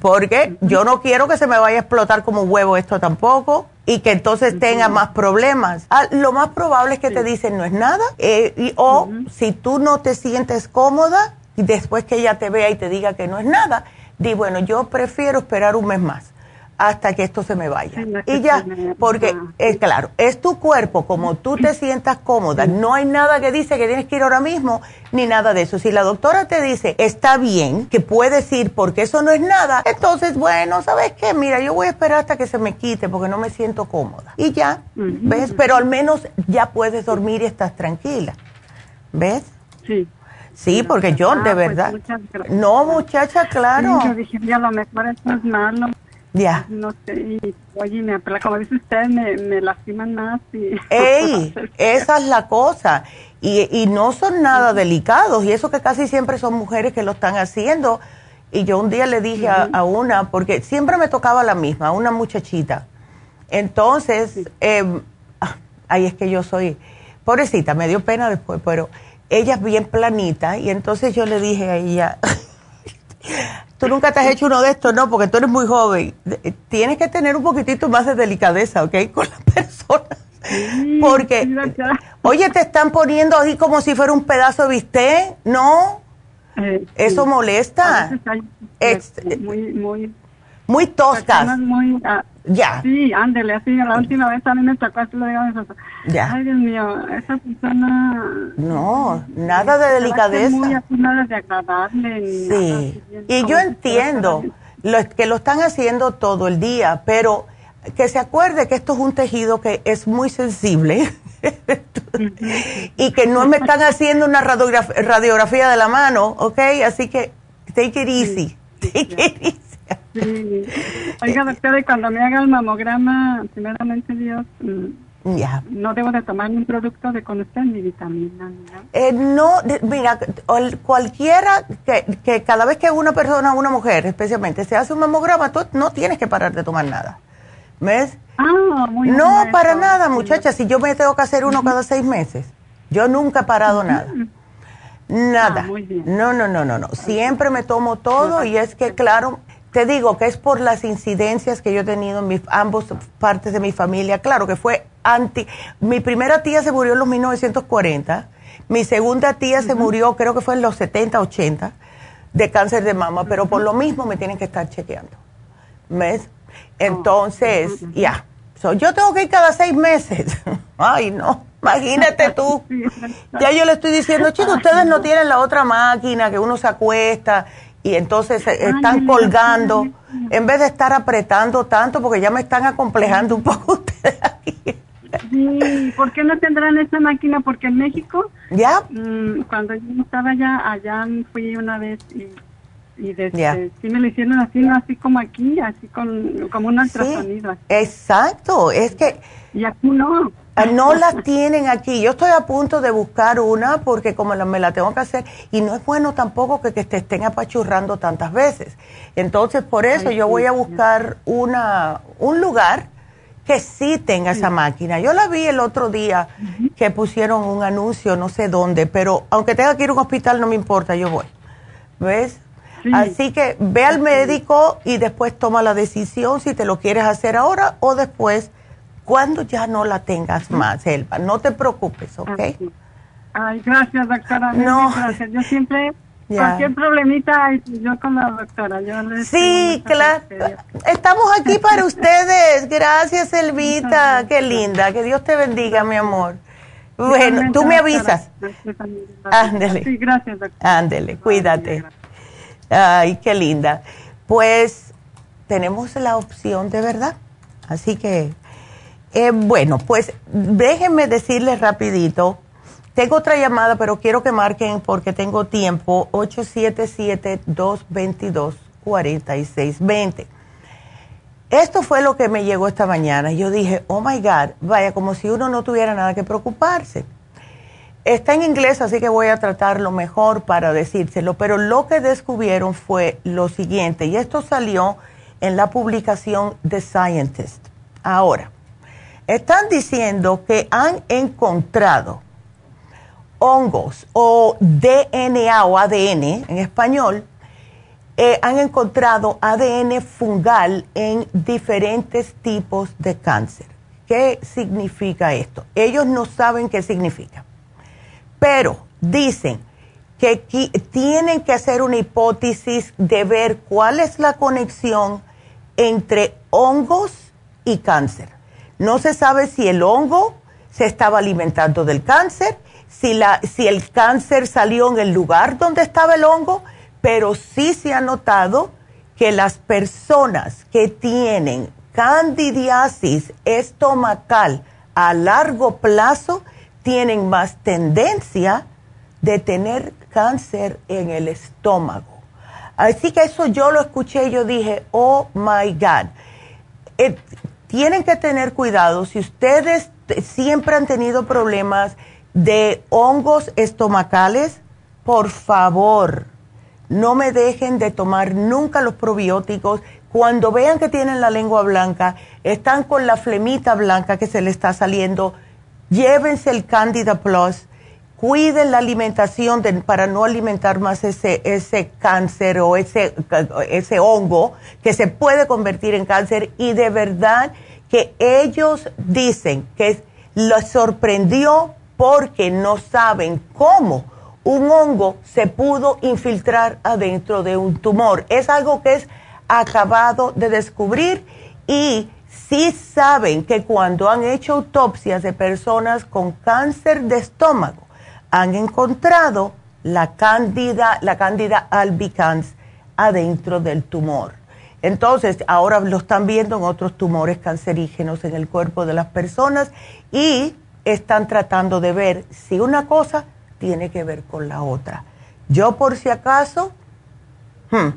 Porque yo no quiero que se me vaya a explotar como huevo esto tampoco y que entonces tenga más problemas. Ah, lo más probable es que te dicen no es nada eh, o si tú no te sientes cómoda y después que ella te vea y te diga que no es nada, di bueno, yo prefiero esperar un mes más hasta que esto se me vaya. Y ya, porque es claro, es tu cuerpo, como tú te sientas cómoda, no hay nada que dice que tienes que ir ahora mismo, ni nada de eso. Si la doctora te dice, está bien, que puedes ir porque eso no es nada, entonces, bueno, ¿sabes qué? Mira, yo voy a esperar hasta que se me quite porque no me siento cómoda. Y ya, ¿ves? Pero al menos ya puedes dormir y estás tranquila. ¿Ves? Sí. Sí, porque yo, de pues, verdad. no, muchacha, claro. yo dije, ya lo mejor es malo. Ya. No sé, y, oye, me, como dice usted, me, me lastiman más. Y, ¡Ey! esa es la cosa. Y, y no son nada delicados, y eso que casi siempre son mujeres que lo están haciendo. Y yo un día le dije a, una, porque siempre me tocaba la misma, una muchachita. Entonces, eh, ay, es que yo soy, pobrecita, me dio pena después, pero ella es bien planita, y entonces yo le dije a ella, tú nunca te has hecho uno de estos, no, porque tú eres muy joven. Tienes que tener un poquitito más de delicadeza, ¿ok? Con las personas. porque, oye, te están poniendo ahí como si fuera un pedazo de bistec, ¿no? Eh, Eso molesta. muy, muy, muy toscas. Muy, ah, Ya. Sí, ándele, así, la última vez a mí me tocó así lo digo Ya. Ay, Dios mío, esa persona... No, nada de delicadeza. Muy así, nada de agradable. Sí, y yo entiendo lo, que lo están haciendo todo el día, pero que se acuerde que esto es un tejido que es muy sensible y que no me están haciendo una radiografía, de la mano, ¿ok? Así que take it easy. take it easy. Sí. Oiga, doctora, cuando me haga el mamograma, primeramente Dios, mm, ya. no debo de tomar un producto de con usted ni vitamina. Eh, no, mira, cualquiera que, que cada vez que una persona, una mujer especialmente, se hace un mamograma, tú no tienes que parar de tomar nada. ¿Ves? Ah, muy no, para nada, muchacha. Si yo me tengo que hacer uno cada seis meses, yo nunca he parado nada. Nada. Ah, no, no, no, no, no. Siempre me tomo todo y es que, claro, te digo que es por las incidencias que yo he tenido en mis, ambos partes de mi familia. Claro que fue anti. Mi primera tía se murió en los 1940. Mi segunda tía se murió, creo que fue en los 70, 80, de cáncer de mama, pero por lo mismo me tienen que estar chequeando. ¿Ves? Entonces, ya. yo tengo que ir cada seis meses. Ay, no. Imagínate tú. Ya yo le estoy diciendo, chicos, ustedes no tienen la otra máquina que uno se acuesta y entonces están colgando en vez de estar apretando tanto porque ya me están acomplejando un poco ustedes aquí. Sí, ¿por qué no tendrán esa máquina? Porque en México, ya mm, cuando yo estaba allá, allá fui una vez y y desde, sí me lo hicieron así, así como aquí, así con, como un ultrasonido. exacto, es que... Y aquí no. Ah, no la tienen aquí. Yo estoy a punto de buscar una porque como me la tengo que hacer y no es bueno tampoco que, te estén apachurrando tantas veces. Entonces, por eso yo voy a buscar una un lugar que sí tenga esa máquina. Yo la vi el otro día que pusieron un anuncio, no sé dónde, pero aunque tenga que ir a un hospital no me importa, yo voy. ¿Ves? Así que ve al médico y después toma la decisión si te lo quieres hacer ahora o después, cuando ya no la tengas más, Elba. No te preocupes, ¿ok? Ay, gracias, doctora. No. Gracias. Yo siempre, cualquier problemita, yo con la doctora. Yo sí, claro. Estamos aquí para ustedes. Gracias, Elvita. Qué linda. Que Dios te bendiga, mi amor. Bueno, tú me avisas. Ándele. Sí, gracias, doctora. Ándele, cuídate. Ay, qué linda. Pues tenemos la opción de verdad. Así que, eh, bueno, pues déjenme decirles rapidito. Tengo otra llamada, pero quiero que marquen porque tengo tiempo. 877-222-4620. Esto fue lo que me llegó esta mañana. Yo dije, oh my God, vaya, como si uno no tuviera nada que preocuparse. Está en inglés, así que voy a tratarlo mejor para decírselo, pero lo que descubrieron fue lo siguiente, y esto salió en la publicación The Scientist. Ahora, están diciendo que han encontrado hongos o DNA o ADN en español, eh, han encontrado ADN fungal en diferentes tipos de cáncer. ¿Qué significa esto? Ellos no saben qué significa pero dicen que tienen que hacer una hipótesis de ver cuál es la conexión entre hongos y cáncer. No se sabe si el hongo se estaba alimentando del cáncer, si, la, si el cáncer salió en el lugar donde estaba el hongo, pero sí se ha notado que las personas que tienen candidiasis estomacal a largo plazo tienen más tendencia de tener cáncer en el estómago. Así que eso yo lo escuché y yo dije, oh my God. Eh, tienen que tener cuidado si ustedes siempre han tenido problemas de hongos estomacales, por favor, no me dejen de tomar nunca los probióticos. Cuando vean que tienen la lengua blanca, están con la flemita blanca que se le está saliendo, llévense el Candida Plus, cuiden la alimentación para no alimentar más ese, ese cáncer o ese, ese hongo que se puede convertir en cáncer y de verdad que ellos dicen que los sorprendió porque no saben cómo un hongo se pudo infiltrar adentro de un tumor. Es algo que es acabado de descubrir y sí saben que cuando han hecho autopsias de personas con cáncer de estómago, han encontrado la cándida, la cándida albicans adentro del tumor. Entonces, ahora lo están viendo en otros tumores cancerígenos en el cuerpo de las personas y están tratando de ver si una cosa tiene que ver con la otra. Yo por si acaso, hmm,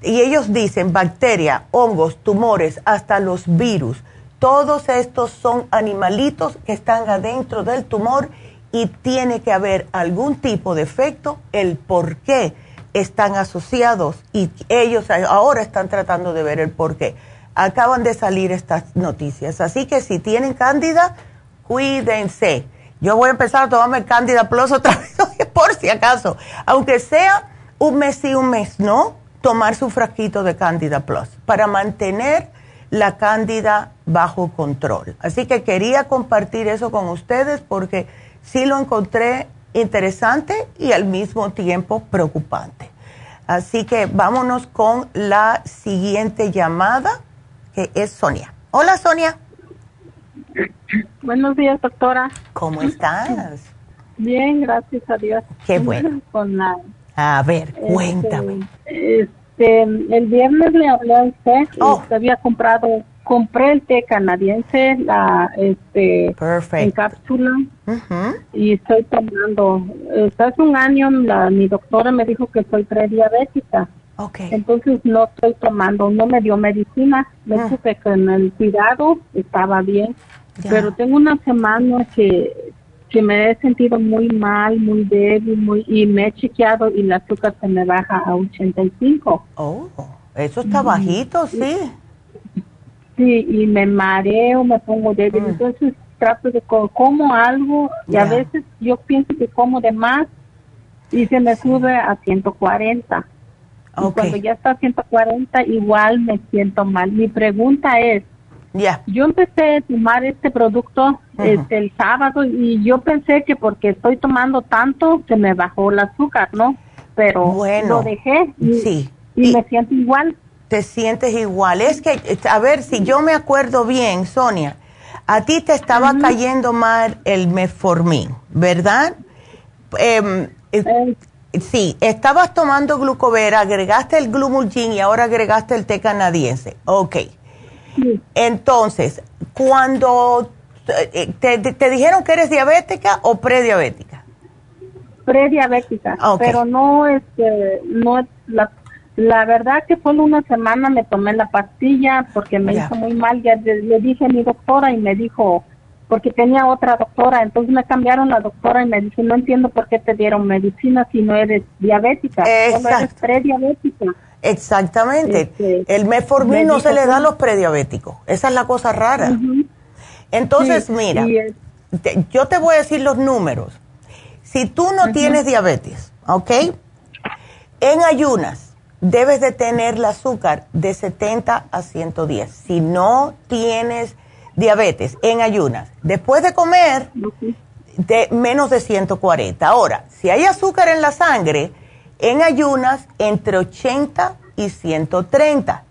y ellos dicen bacteria, hongos, tumores, hasta los virus, todos estos son animalitos que están adentro del tumor y tiene que haber algún tipo de efecto, el por qué están asociados y ellos ahora están tratando de ver el por qué. Acaban de salir estas noticias, así que si tienen cándida, cuídense. Yo voy a empezar a tomarme cándida plus otra vez, por si acaso, aunque sea un mes y un mes, ¿no? Tomar su frasquito de cándida plus para mantener la cándida bajo control. Así que quería compartir eso con ustedes porque sí lo encontré interesante y al mismo tiempo preocupante. Así que vámonos con la siguiente llamada, que es Sonia. Hola, Sonia. Buenos días, doctora. ¿Cómo estás? Bien, gracias a Dios. Qué bueno. A ver, este, cuéntame. Este, el viernes le hablé a usted. Oh. había comprado compré el té canadiense, la, este, en cápsula, y estoy tomando. hace un año la, mi doctora me dijo que soy prediabética. Okay. Entonces no estoy tomando, no me dio medicina, me uh que con el cuidado estaba bien, pero tengo una semana que, que me he sentido muy mal, muy débil, muy, y me he chequeado y el azúcar se me baja a 85. Oh, eso está bajito, sí. Sí, y me mareo, me pongo débil. Mm. Entonces trato de como algo y a veces yo pienso que como de más y se me sube a 140. Y cuando ya está a 140 igual me siento mal. Mi pregunta es, ya yo empecé a tomar este producto este, el sábado y yo pensé que porque estoy tomando tanto se me bajó el azúcar, ¿no? Pero bueno, lo dejé sí. y me siento igual te sientes igual. Es que, a ver, si yo me acuerdo bien, Sonia, a ti te estaba cayendo mal el metformin, ¿verdad? Em, eh, sí, estabas tomando glucovera, agregaste el glumulgin y ahora agregaste el té canadiense. Ok. Entonces, cuando eh, te, dijeron que eres diabética o prediabética? Prediabética, pero no, este, no, la la verdad que solo una semana me tomé la pastilla porque me hizo muy mal. Ya le, dije a mi doctora y me dijo, porque tenía otra doctora, entonces me cambiaron la doctora y me dijo, no entiendo por qué te dieron medicina si no eres diabética, solo eres prediabética. Exactamente. Este, el metformin no se le da a los prediabéticos. Esa es la cosa rara. Entonces, mira, yo te voy a decir los números. Si tú no tienes diabetes, ¿ok? En ayunas, debes de tener el azúcar de 70 a 110. Si no tienes diabetes en ayunas, después de comer, de menos de 140. Ahora, si hay azúcar en la sangre, en ayunas, entre 80 y 130.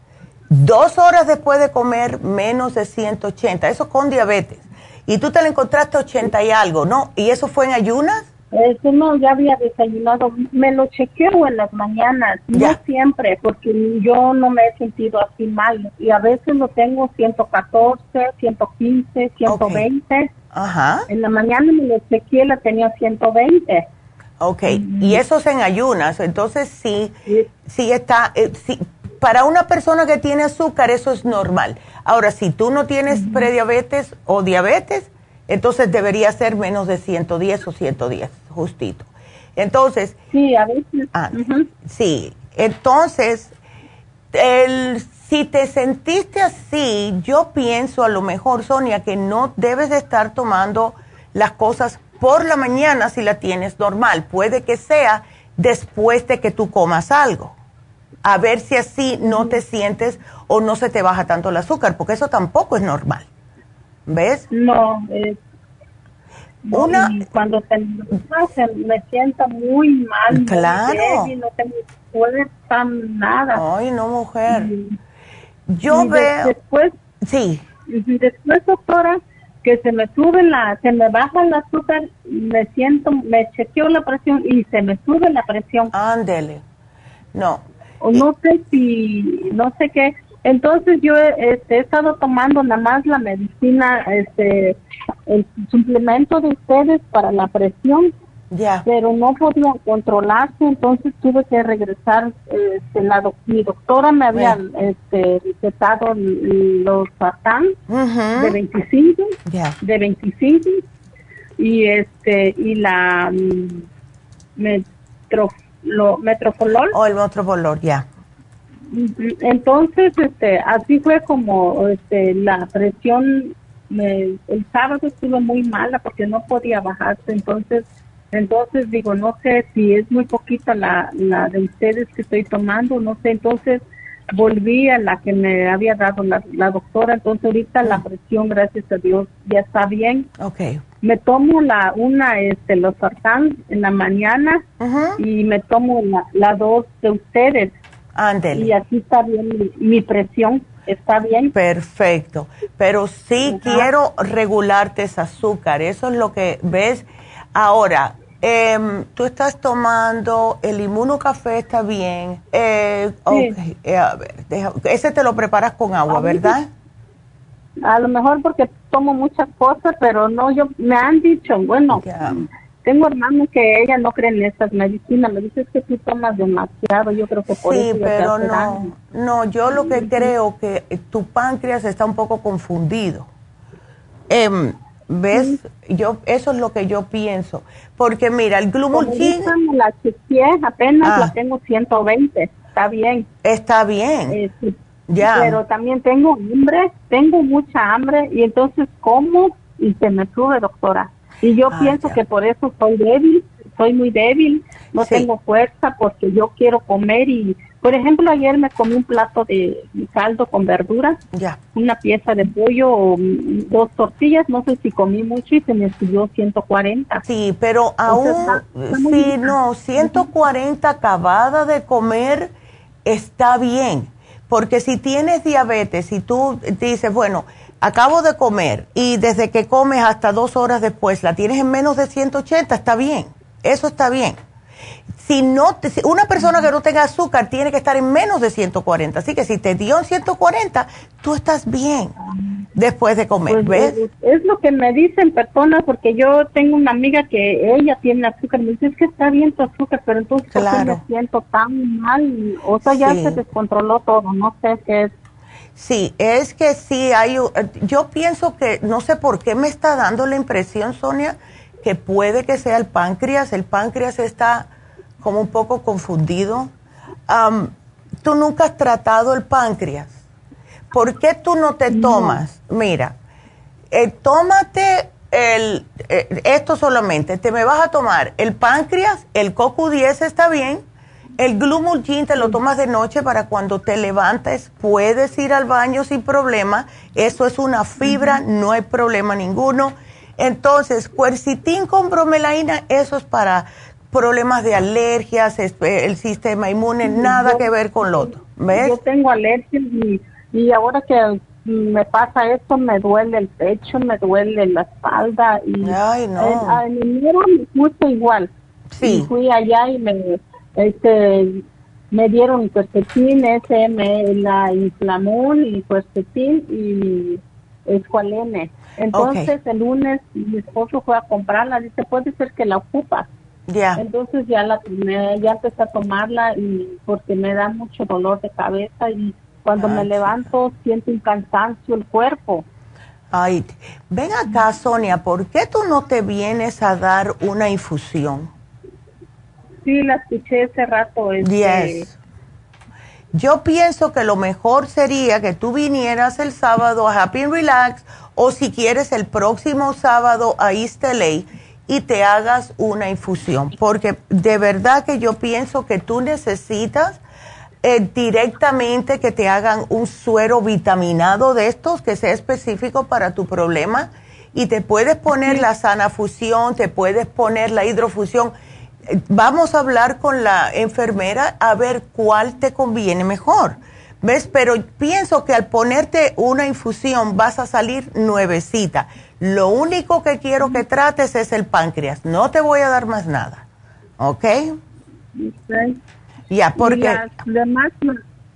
Dos horas después de comer, menos de 180. Eso con diabetes. Y tú te lo encontraste 80 y algo, ¿no? ¿Y eso fue en ayunas? Este, no, ya había desayunado. Me lo chequeo en las mañanas, no siempre, porque yo no me he sentido así mal. Y a veces lo tengo 114, 115, 120. Ajá. En la mañana me lo chequeé, la tenía 120. Ok, y eso es en ayunas. Entonces, sí, sí, está. Eh, sí, para una persona que tiene azúcar, eso es normal. Ahora, si tú no tienes prediabetes o diabetes, entonces debería ser menos de 110 o 110, justito. Entonces. Sí, a veces. Ah, Sí, entonces, el, si te sentiste así, yo pienso a lo mejor, Sonia, que no debes de estar tomando las cosas por la mañana si la tienes normal. Puede que sea después de que tú comas algo. A ver si así no te sientes o no se te baja tanto el azúcar, porque eso tampoco es normal. ¿Ves? No, una cuando te, me siento muy mal. Claro. no tengo fuerza, nada. Ay, no, mujer. Yo veo. Después Sí. Después, doctora, que se me sube la, se me baja el azúcar, me siento, me chequeo la presión y se me sube la presión. Ándele. No. No sé si, no sé qué. Entonces yo este, he estado tomando nada más la medicina, este, el suplemento de ustedes para la presión pero no podía controlarse, entonces tuve que regresar. Este, la mi doctora me había este, recetado los Sartán de 25, de 25 y este y la um, metro, lo, metrofolol. O el metrofolol, ya. Entonces, este, así fue como este, la presión, el sábado estuvo muy mala porque no podía bajarse, entonces entonces digo, no sé si es muy poquita la, la de ustedes que estoy tomando, no sé, entonces volví a la que me había dado la, la doctora, entonces ahorita la presión, gracias a Dios, ya está bien. Okay. Me tomo la una, este, los sartán en la mañana y me tomo la, la dos de ustedes. Ándele. Y aquí está bien mi, presión, está bien. Perfecto, pero sí quiero regularte ese azúcar, eso es lo que ves Ahora, em, tú estás tomando el inmunocafé, está bien. Eh, eh, a ver, ese te lo preparas con agua, ¿verdad? A lo mejor porque tomo muchas cosas, pero no, yo me han dicho, bueno, tengo hermanos que ella no creen en estas medicinas, me dices que tú tomas demasiado, yo creo que por sí, eso. Sí, pero no, no, yo lo que creo que tu páncreas está un poco confundido. Eh, ¿Ves? Yo, eso es lo que yo pienso. Porque mira, el glumulgin... La chequeé, apenas la ah. tengo 120, está bien. Está bien. Eh, ya. Pero también tengo hambre, tengo mucha hambre y entonces como y se me sube, doctora. Y yo ah, pienso que por eso soy débil, soy muy débil, no tengo fuerza porque yo quiero comer y por ejemplo, ayer me comí un plato de caldo con verduras, ya. una pieza de pollo, o dos tortillas, no sé si comí mucho y se me subió 140. Sí, pero aún, sí, no, 140 acabada de comer está bien, porque si tienes diabetes y tú dices, bueno, acabo de comer y desde que comes hasta dos horas después la tienes en menos de 180, está bien, eso está bien si no una persona que no tenga azúcar tiene que estar en menos de 140, así que si te dio en 140, tú estás bien después de comer, pues, ¿ves? Eh, es, lo que me dicen personas porque yo tengo una amiga que ella tiene azúcar, me dice es que está bien tu azúcar, pero entonces me siento tan mal, o sea, ya se descontroló todo, no sé qué es. Sí, es que sí hay, yo pienso que, no sé por qué me está dando la impresión, Sonia, que puede que sea el páncreas, el páncreas está como un poco confundido. tú nunca has tratado el páncreas. ¿Por qué tú no te tomas? Mira, eh, tómate el, eh, esto solamente. Te me vas a tomar el páncreas, el CoQ10 está bien, el Glumulgin te lo tomas de noche para cuando te levantes, puedes ir al baño sin problema. Eso es una fibra, no hay problema ninguno. Entonces, cuercitín con bromelaína, eso es para problemas de alergias, el sistema inmune, nada que ver con lo otro. ¿Ves? Yo tengo alergias y, ahora que me pasa esto, me duele el pecho, me duele la espalda. Y Ay, no. En, enero me puse igual. Sí. fui allá y me, este, me dieron cuercetín, me la inflamó y cuercetín y escualene. Entonces el lunes mi esposo fue a comprarla, dice, puede ser que la ocupas. Entonces ya la ya empecé a tomarla y porque me da mucho dolor de cabeza y cuando me levanto siento un cansancio el cuerpo. Ay, ven acá Sonia, ¿por qué tú no te vienes a dar una infusión? Sí, la escuché ese rato. Este... Yo pienso que lo mejor sería que tú vinieras el sábado a Happy and Relax o si quieres el próximo sábado a East LA y te hagas una infusión, porque de verdad que yo pienso que tú necesitas eh, directamente que te hagan un suero vitaminado de estos que sea específico para tu problema y te puedes poner la sana fusión, te puedes poner la hidrofusión. Vamos a hablar con la enfermera a ver cuál te conviene mejor. ¿Ves? Pero pienso que al ponerte una infusión vas a salir nuevecita. Lo único que quiero que trates es el páncreas. No te voy a dar más nada. ¿Ok? Ya, porque...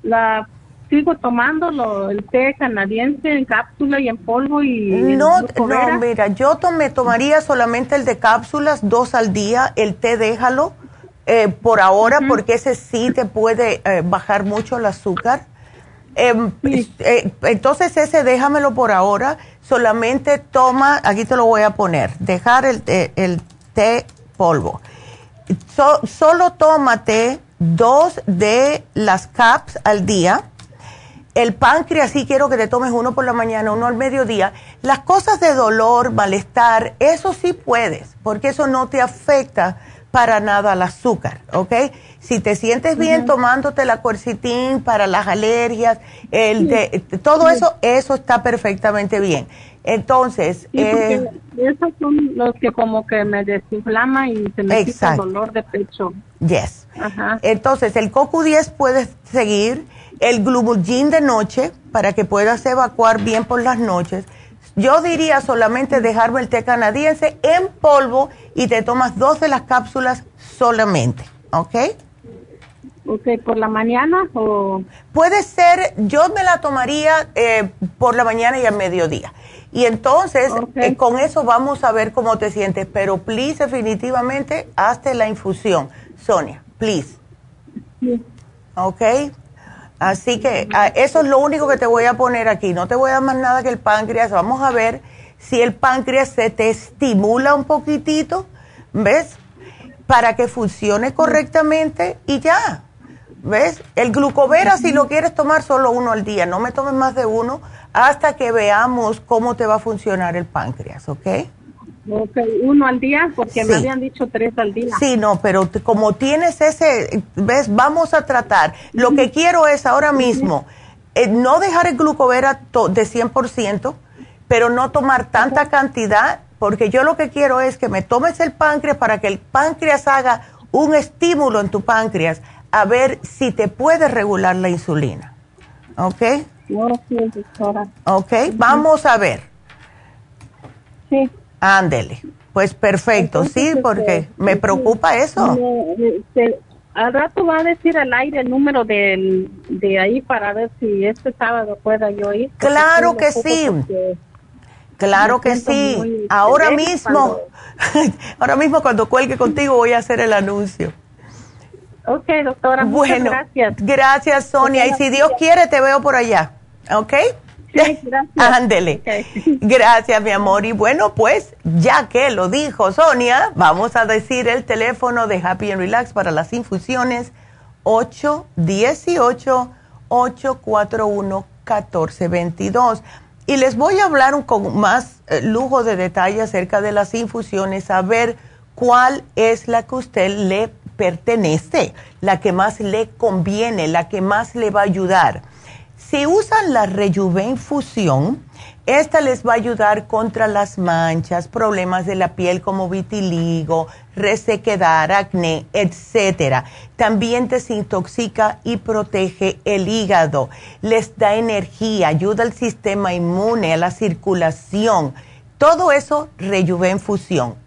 la, sigo tomando el té canadiense en cápsula y en polvo y... No, no, mira, yo me tomaría solamente el de cápsulas, dos al día. El té déjalo eh, por ahora porque ese sí te puede eh, bajar mucho el azúcar. Em, eh, entonces ese déjamelo por ahora, solamente toma, aquí te lo voy a poner, dejar el, el té polvo. solo tómate dos de las caps al día. El páncreas sí quiero que te tomes uno por la mañana, uno al mediodía. Las cosas de dolor, malestar, eso sí puedes, porque eso no te afecta para nada al azúcar, ¿ok? Si te sientes bien tomándote la cuercitín para las alergias, el de, todo eso, eso está perfectamente bien. Entonces, eh, esos son los que como que me desinflama y se me quita el dolor de pecho. Yes. Ajá. Entonces, el CoQ10 puedes seguir, el Glumulgin de noche para que puedas evacuar bien por las noches yo diría solamente dejarme el té canadiense en polvo y te tomas dos de las cápsulas solamente, ¿ok? Ok, ¿por la mañana o...? Puede ser, yo me la tomaría eh, por la mañana y al mediodía. Y entonces, eh, con eso vamos a ver cómo te sientes. Pero, please, definitivamente, hazte la infusión. Sonia, please. Sí. ¿Ok? Así que ah, eso es lo único que te voy a poner aquí. No te voy a dar más nada que el páncreas. Vamos a ver si el páncreas se te estimula un poquitito, ¿ves? Para que funcione correctamente y ya. ¿Ves? El glucovera, si lo quieres tomar solo uno al día, no me tomes más de uno hasta que veamos cómo te va a funcionar el páncreas, ¿ok? Ok, uno al día, porque me habían dicho tres al día. Sí, no, pero como tienes ese, ves, vamos a tratar. Lo que quiero es ahora mismo eh, no dejar el glucovera de 100%, pero no tomar tanta cantidad, porque yo lo que quiero es que me tomes el páncreas para que el páncreas haga un estímulo en tu páncreas a ver si te puede regular la insulina. ¿Ok? Ok, vamos a ver. Sí. Ándele. Pues perfecto, sí, este, porque me preocupa eso. Este, al rato va a decir al aire el número de ahí para ver si este sábado pueda yo ir. Claro que sí. Claro que sí. Ahora mismo, ahora mismo cuando cuelgue contigo voy a hacer el anuncio. Ok, doctora. Bueno, gracias. Gracias, Sonia. Y si Dios quiere, te veo por allá. ¿Ok? Gracias. Ándele. Gracias, mi amor. Y bueno, pues ya que lo dijo Sonia, vamos a decir el teléfono de Happy and Relax para las infusiones 818-841-1422. Y les voy a hablar con más eh, lujo de detalle acerca de las infusiones, a ver cuál es la que usted le pertenece, la que más le conviene, la que más le va a ayudar. Si usan la Rejuven esta les va a ayudar contra las manchas, problemas de la piel como vitiligo, resequedad, acné, etc. También desintoxica y protege el hígado, les da energía, ayuda al sistema inmune, a la circulación. Todo eso, Rejuven.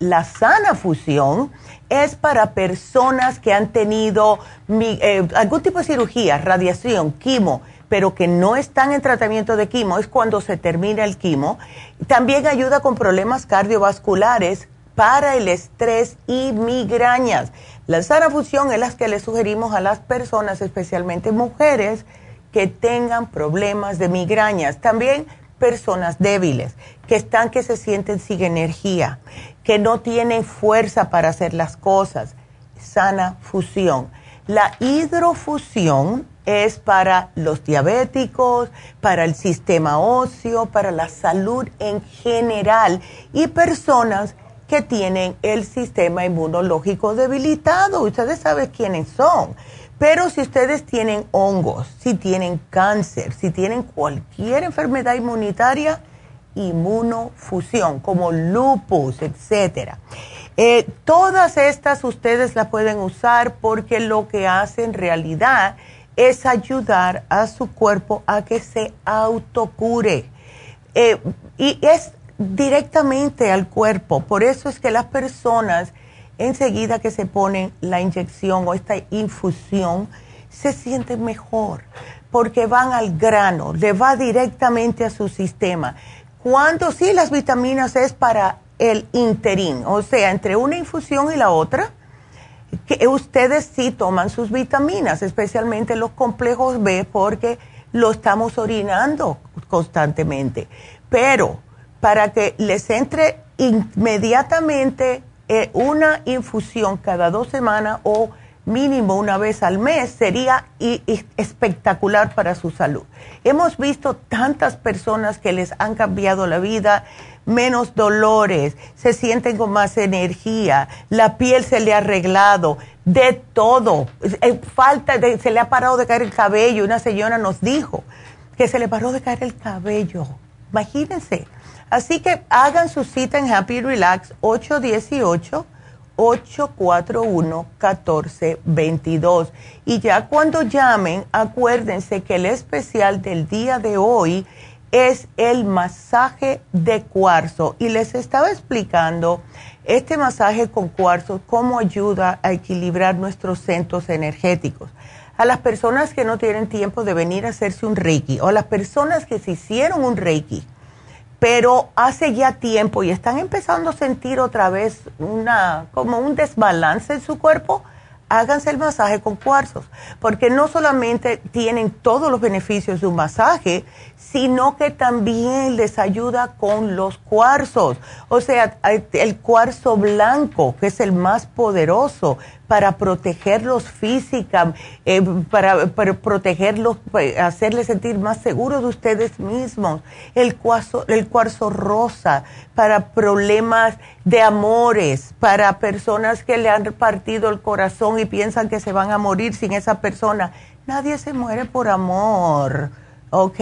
La sana fusión es para personas que han tenido eh, algún tipo de cirugía, radiación, quimo, pero que no están en tratamiento de quimo, es cuando se termina el quimo. También ayuda con problemas cardiovasculares para el estrés y migrañas. La sana fusión es la que le sugerimos a las personas, especialmente mujeres, que tengan problemas de migrañas. También personas débiles, que están que se sienten sin energía, que no tienen fuerza para hacer las cosas. Sana fusión. La hidrofusión es para los diabéticos, para el sistema óseo, para la salud en general y personas que tienen el sistema inmunológico debilitado. Ustedes saben quiénes son. Pero si ustedes tienen hongos, si tienen cáncer, si tienen cualquier enfermedad inmunitaria, inmunofusión, como lupus, etcétera. Eh, todas estas ustedes las pueden usar porque lo que hace en realidad es ayudar a su cuerpo a que se autocure. Eh, y es directamente al cuerpo. Por eso es que las personas enseguida que se ponen la inyección o esta infusión se sienten mejor porque van al grano, le va directamente a su sistema. Cuando sí las vitaminas es para el interín, o sea, entre una infusión y la otra, que ustedes sí toman sus vitaminas, especialmente los complejos B, porque lo estamos orinando constantemente. Pero para que les entre inmediatamente eh, una infusión cada dos semanas o mínimo una vez al mes sería espectacular para su salud. Hemos visto tantas personas que les han cambiado la vida, menos dolores, se sienten con más energía, la piel se le ha arreglado, de todo. Falta se le ha parado de caer el cabello. Una señora nos dijo que se le paró de caer el cabello. Imagínense. Así que hagan su cita en Happy Relax 818 841-1422. Y ya cuando llamen, acuérdense que el especial del día de hoy es el masaje de cuarzo. Y les estaba explicando este masaje con cuarzo, cómo ayuda a equilibrar nuestros centros energéticos. A las personas que no tienen tiempo de venir a hacerse un reiki o a las personas que se hicieron un reiki pero hace ya tiempo y están empezando a sentir otra vez una como un desbalance en su cuerpo, háganse el masaje con cuarzos, porque no solamente tienen todos los beneficios de un masaje, sino que también les ayuda con los cuarzos. O sea, el cuarzo blanco, que es el más poderoso para protegerlos física, eh, para, protegerlos, pues, hacerles sentir más seguros de ustedes mismos. El cuarzo, el cuarzo rosa para problemas de amores, para personas que le han partido el corazón y piensan que se van a morir sin esa persona. Nadie se muere por amor, ¿ok?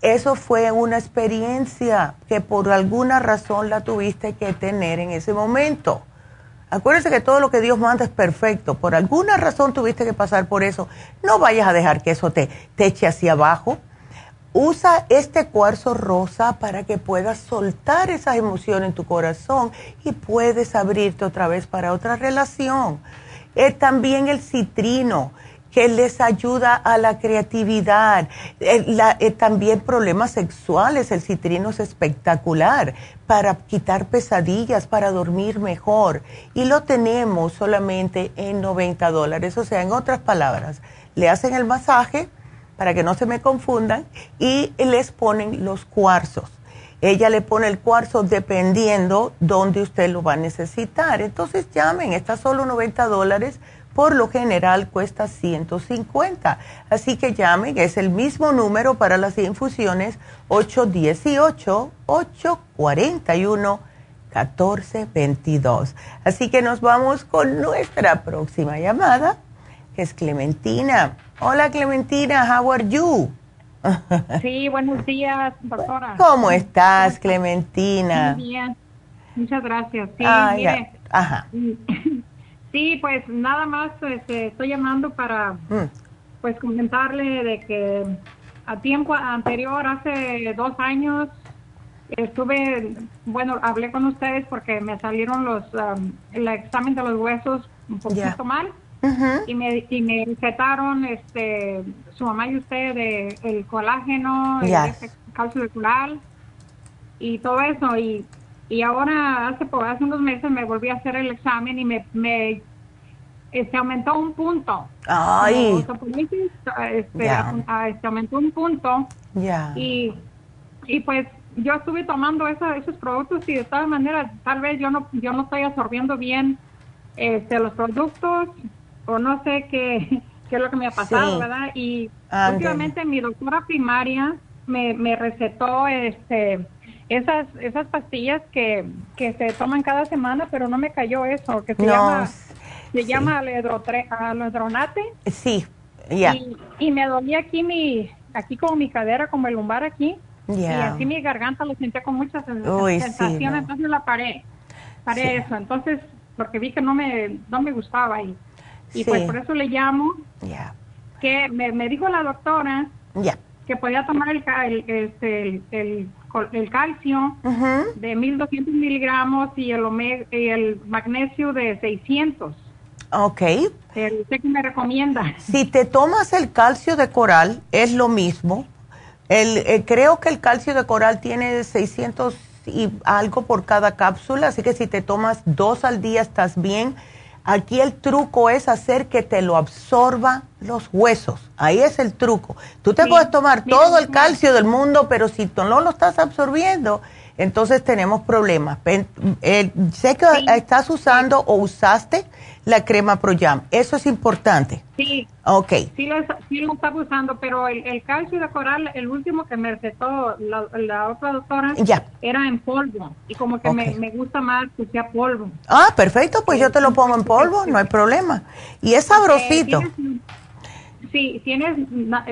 Eso fue una experiencia que por alguna razón la tuviste que tener en ese momento. Acuérdense que todo lo que Dios manda es perfecto. Por alguna razón tuviste que pasar por eso. No vayas a dejar que eso te, te eche hacia abajo. Usa este cuarzo rosa para que puedas soltar esas emociones en tu corazón y puedes abrirte otra vez para otra relación. Eh, también el citrino que les ayuda a la creatividad. Eh, eh, también problemas sexuales, el citrino es espectacular para quitar pesadillas, para dormir mejor. Y lo tenemos solamente en 90 dólares. O sea, en otras palabras, le hacen el masaje para que no se me confundan y les ponen los cuarzos. Ella le pone el cuarzo dependiendo dónde usted lo va a necesitar. Entonces llamen, está solo 90 dólares por lo general cuesta 150. Así que llamen, es el mismo número para las infusiones 818-841-1422. Así que nos vamos con nuestra próxima llamada, que es Clementina. Hola Clementina, how are you? Sí, buenos días, doctora. ¿Cómo estás, Clementina? Muy bien, muchas gracias. Sí, mire, ajá. Sí, pues nada más este, estoy llamando para mm. pues comentarle de que a tiempo anterior, hace dos años, estuve, bueno, hablé con ustedes porque me salieron los, um, el examen de los huesos un poquito mal. y me y me recetaron este su mamá y usted de el colágeno el calcio y todo eso y y ahora hace, hace unos meses me volví a hacer el examen y me, me este, aumentó un punto. Ay. Este, este, aumentó un punto. Ya. Y, y pues yo estuve tomando esos productos y de todas maneras tal vez yo no yo no estoy absorbiendo bien este los productos o no sé qué, qué es lo que me ha pasado, ¿verdad? Y últimamente mi doctora primaria me, me recetó este esas esas pastillas que, que se toman cada semana, pero no me cayó eso, que se llama se llama alodronate. Sí, ya. Y, me dolía aquí mi aquí como mi cadera, como el lumbar aquí. Y así mi garganta lo sentía con mucha sensación, entonces la paré. Paré eso, entonces porque vi que no me no me gustaba y y pues por eso le llamo. Que me, dijo la doctora que podía tomar el, el, este, el, el calcio de 1200 miligramos y el, y el magnesio de 600. Ok. El, ¿Usted qué me recomienda? Si te tomas el calcio de coral, es lo mismo. El, eh, creo que el calcio de coral tiene 600 y algo por cada cápsula, así que si te tomas dos al día estás bien. Aquí el truco es hacer que te lo absorba los huesos. Ahí es el truco. Tú te puedes tomar todo el calcio del mundo, pero si tú no lo estás absorbiendo, entonces tenemos problemas. Eh, sé que estás usando o usaste la crema ProYam. Eso es importante. Sí. Ok. Sí lo, sí lo estaba usando, pero el, calcio de coral, el último que me recetó la, otra doctora, era en polvo. Y como que me, me, gusta más que sea polvo. Ah, perfecto, pues yo te lo pongo en polvo, no hay problema. Y es sabrosito. Sí, ¿tienes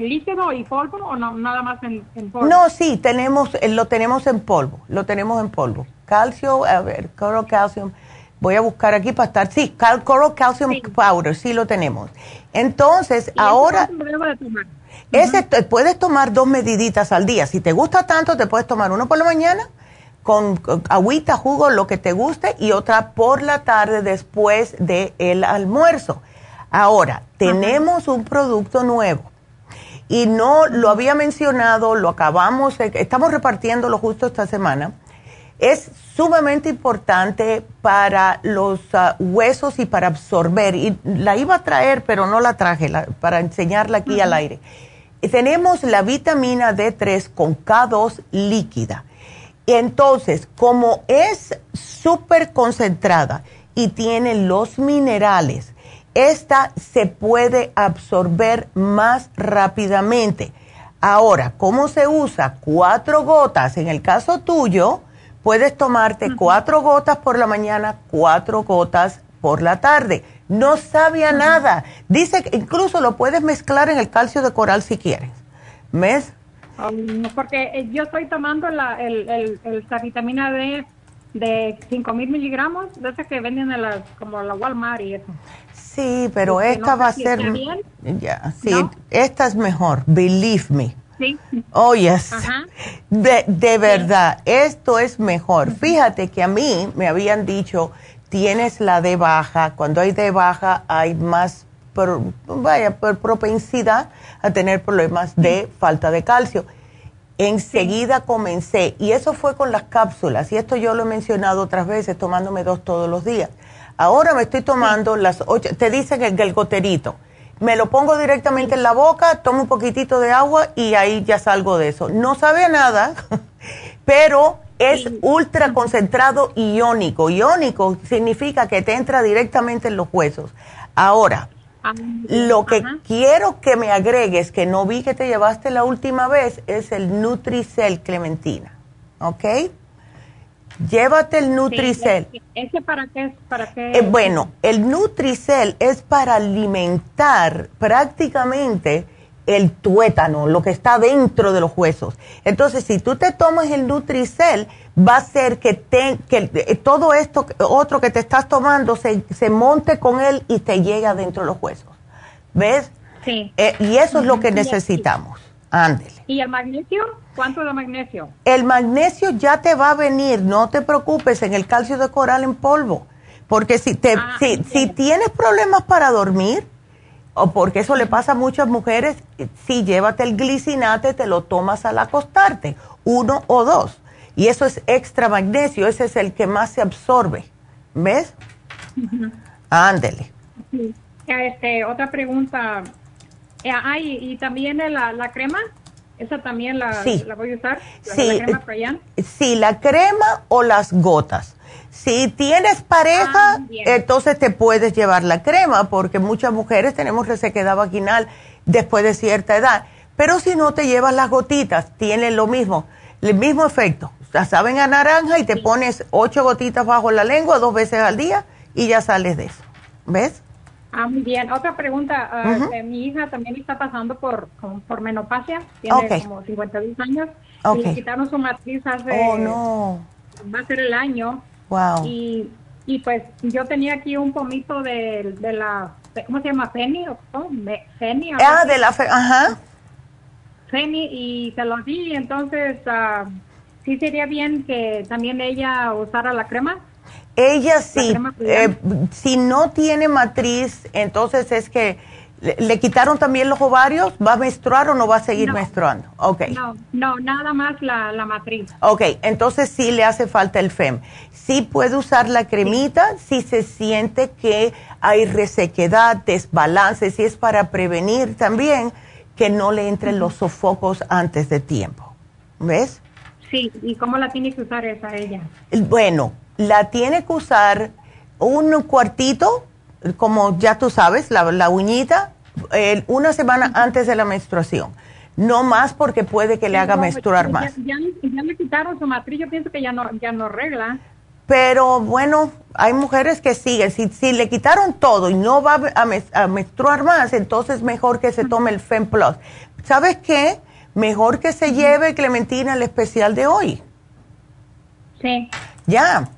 líquido y polvo o no, nada más en, polvo? No, sí, tenemos, eh, lo tenemos en polvo, lo tenemos en polvo. Calcio, a ver, coral calcium. Voy a buscar aquí para estar. Sí, coral calcium powder, sí lo tenemos. Entonces, ahora... Ese, puedes tomar dos mediditas al día. Si te gusta tanto, te puedes tomar uno por la mañana con, agüita, jugo, lo que te guste, y otra por la tarde después del el almuerzo. Ahora, tenemos un producto nuevo y no lo había mencionado, lo acabamos, estamos repartiéndolo justo esta semana. Es sumamente importante para los ah, huesos y para absorber. Y la iba a traer, pero no la traje para enseñarla aquí al aire. tenemos la vitamina D3 con K2 líquida. Entonces, como es súper concentrada y tiene los minerales, esta se puede absorber más rápidamente. Ahora, ¿cómo se usa? Cuatro gotas. En el caso tuyo, puedes tomarte cuatro gotas por la mañana, cuatro gotas por la tarde. No sabía nada. Dice que incluso lo puedes mezclar en el calcio de coral si quieres. ¿Ves? Um, porque eh, yo estoy tomando la, el, vitamina D de 5 mil miligramos, de esa que venden en las, como la Walmart y eso. Sí, pero esta va a ser... Ya, sí, esta es mejor, believe me. Sí. Oh, yes. De, de verdad, esto es mejor. Fíjate que a mí me habían dicho, tienes la de baja. Cuando hay de baja hay más, vaya, por propensidad a tener problemas de falta de calcio. Enseguida comencé, y eso fue con las cápsulas, y esto yo lo he mencionado otras veces, tomándome dos todos los días. Ahora me estoy tomando las ocho, te dicen el, el goterito. Me lo pongo directamente en la boca, tomo un poquitito de agua y ahí ya salgo de eso. No sabe nada, pero es ultra concentrado iónico. Iónico significa que te entra directamente en los huesos. Ahora, ah, lo que quiero que me agregues, que no vi que te llevaste la última vez, es el Nutricel Clementina. ¿Ok? Llévate el Nutricel. ¿Ese para qué es? Para qué eh, bueno, el Nutricel es para alimentar prácticamente el tuétano, lo que está dentro de los huesos. Entonces, si tú te tomas el Nutricel, va a hacer que, te, que eh, todo esto otro que te estás tomando se, se monte con él y te llegue dentro de los huesos. ¿Ves? Sí. Eh, y eso es lo que necesitamos. Ándele. ¿Y el magnesio? ¿Cuánto de magnesio? El magnesio ya te va a venir, no te preocupes, en el calcio de coral en polvo. Porque si, te, ah, si, si, tienes problemas para dormir, o porque eso le pasa a muchas mujeres, si llévate el glicinate, te lo tomas al acostarte, uno o dos. Y eso es extra magnesio, ese es el que más se absorbe. ¿Ves? Ándele. Este, otra pregunta. Eh, y también la, la crema. ¿Esa también la, la voy a usar? ¿La, sí, la crema sí, la crema o las gotas. Si tienes pareja, ah, entonces te puedes llevar la crema, porque muchas mujeres tenemos resequedad vaginal después de cierta edad. Pero si no te llevas las gotitas, tienen lo mismo, el mismo efecto. La saben a naranja y te pones ocho gotitas bajo la lengua dos veces al día y ya sales de eso. ¿Ves? Ah, muy bien. Otra pregunta. Ah, mi hija también está pasando por, por menopausia. Tiene como 52 años. Y le quitaron su matriz hace... Oh, no. Va a ser el año. Wow. Y, y pues yo tenía aquí un pomito de, de la ¿cómo se llama? Feni o Feni. Ah, de la ajá. Feni y se lo di, entonces uh, sí sería bien que también ella usara la crema. Ella sí, eh, si no tiene matriz, entonces es que le, quitaron también los ovarios, ¿va a menstruar o no va a seguir menstruando? Okay. No, no, nada más la, la, matriz. Ok, entonces sí le hace falta el FEM. Sí puede usar la cremita si se siente que hay resequedad, desbalance, si es para prevenir también que no le entren los sofocos antes de tiempo. ¿Ves? Sí, ¿y cómo la tiene que usar esa ella? Bueno, la tiene que usar un cuartito, como ya tú sabes, la, uñita, una semana antes de la menstruación. No más porque puede que le haga menstruar más. Ya, ya, le quitaron su matriz, yo pienso que ya no, ya no arregla. Pero bueno, hay mujeres que siguen. Si, si le quitaron todo y no va a, menstruar más, entonces mejor que se tome el FEM Plus. ¿Sabes qué? Mejor que se lleve Clementina el especial de hoy. Sí. Ya.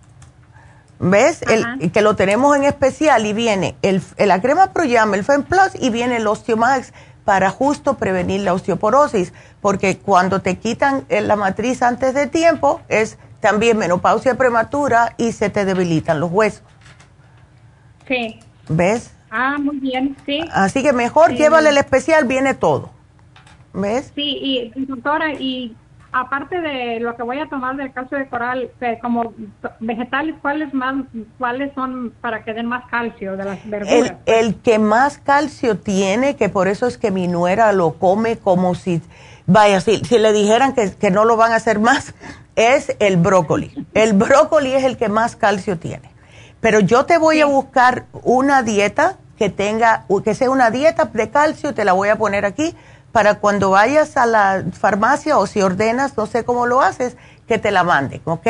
¿Ves? El, que lo tenemos en especial y viene el, la crema Proyam, el Fem Plus y viene el Osteomax para justo prevenir la osteoporosis, porque cuando te quitan eh, la matriz antes de tiempo es también menopausia prematura y se te debilitan los huesos. Sí. ¿Ves? Ah, muy bien, sí. Así que mejor llévale el especial, viene todo. ¿Ves? Sí, y doctora, y aparte de lo que voy a tomar del calcio de coral, como vegetales, ¿cuáles más, cuáles son para que den más calcio de las verduras? El, que más calcio tiene, que por eso es que mi nuera lo come como si, vaya, si, si le dijeran que, que no lo van a hacer más, es el brócoli. El brócoli es el que más calcio tiene. Pero yo te voy a buscar una dieta que tenga, que sea una dieta de calcio, te la voy a poner aquí para cuando vayas a la farmacia o si ordenas, no sé cómo lo haces, que te la manden, ¿ok?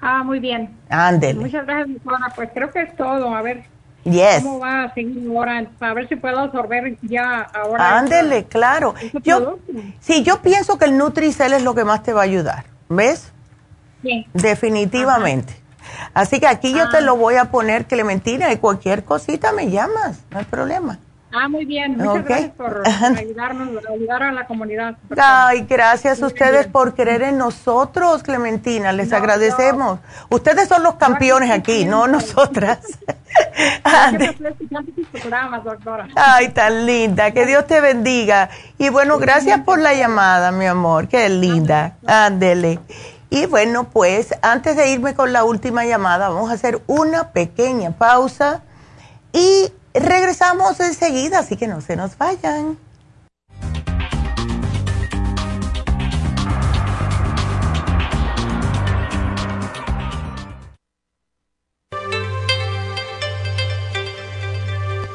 Ah, muy bien. Ándele. Muchas gracias, doctora. Pues creo que es todo. A ver yes. cómo va a seguir ahora, a ver si puedo absorber ya ahora. Ándele, claro. Yo, sí, yo pienso que el Nutricel es lo que más te va a ayudar, ¿ves? Sí. Definitivamente. Así que aquí yo te ah. lo voy a poner, Clementina, y cualquier cosita me llamas, no hay problema. Ah, muy bien. Muchas gracias por ayudarnos, ayudar a la comunidad. Ay, gracias a ustedes por creer en nosotros, Clementina. Les agradecemos. Ustedes son los campeones aquí, no nosotras. Ay, tan linda. Que Dios te bendiga. Y bueno, gracias por la llamada, mi amor. Qué linda. Ándele. Y bueno, pues antes de irme con la última llamada, vamos a hacer una pequeña pausa y Regresamos enseguida, así que no se nos vayan.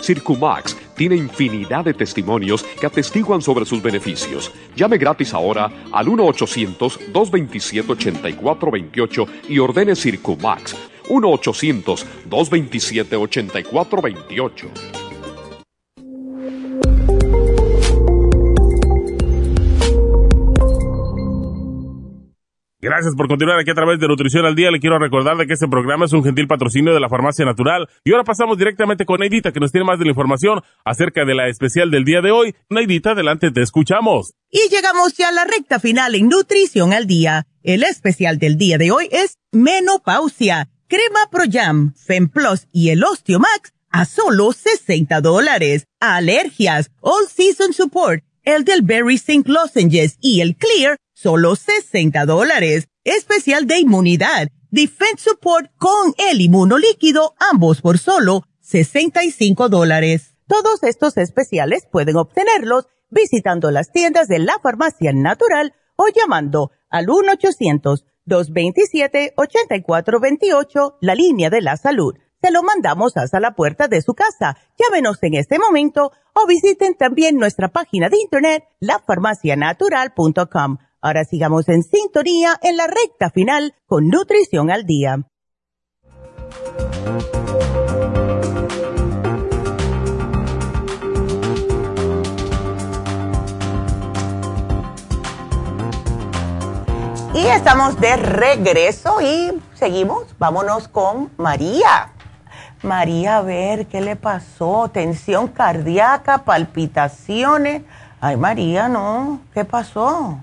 Circumax tiene infinidad de testimonios que atestiguan sobre sus beneficios. Llame gratis ahora al 1-800-227-8428 y ordene Circumax. 1-800-227-8428. Gracias por continuar aquí a través de Nutrición al Día. Le quiero recordar de que este programa es un gentil patrocinio de la Farmacia Natural. Y ahora pasamos directamente con Neidita, que nos tiene más de la información acerca de la especial del día de hoy. Neidita, adelante, te escuchamos. Y llegamos ya a la recta final en Nutrición al Día. El especial del día de hoy es Menopausia, Crema Pro Jam, Plus y el Osteomax a solo 60 dólares. Alergias, All Season Support, el del Berry Zinc Lozenges y el Clear solo 60 dólares. Especial de inmunidad, Defense Support con el inmunolíquido, ambos por solo 65 dólares. Todos estos especiales pueden obtenerlos visitando las tiendas de la farmacia natural o llamando al 1-800-227-8428, la línea de la salud. Se lo mandamos hasta la puerta de su casa. Llámenos en este momento o visiten también nuestra página de internet, lafarmacianatural.com Ahora sigamos en sintonía en la recta final con Nutrición al Día. Y estamos de regreso y seguimos. Vámonos con María. María, a ver qué le pasó. Tensión cardíaca, palpitaciones. Ay, María, no. ¿Qué pasó?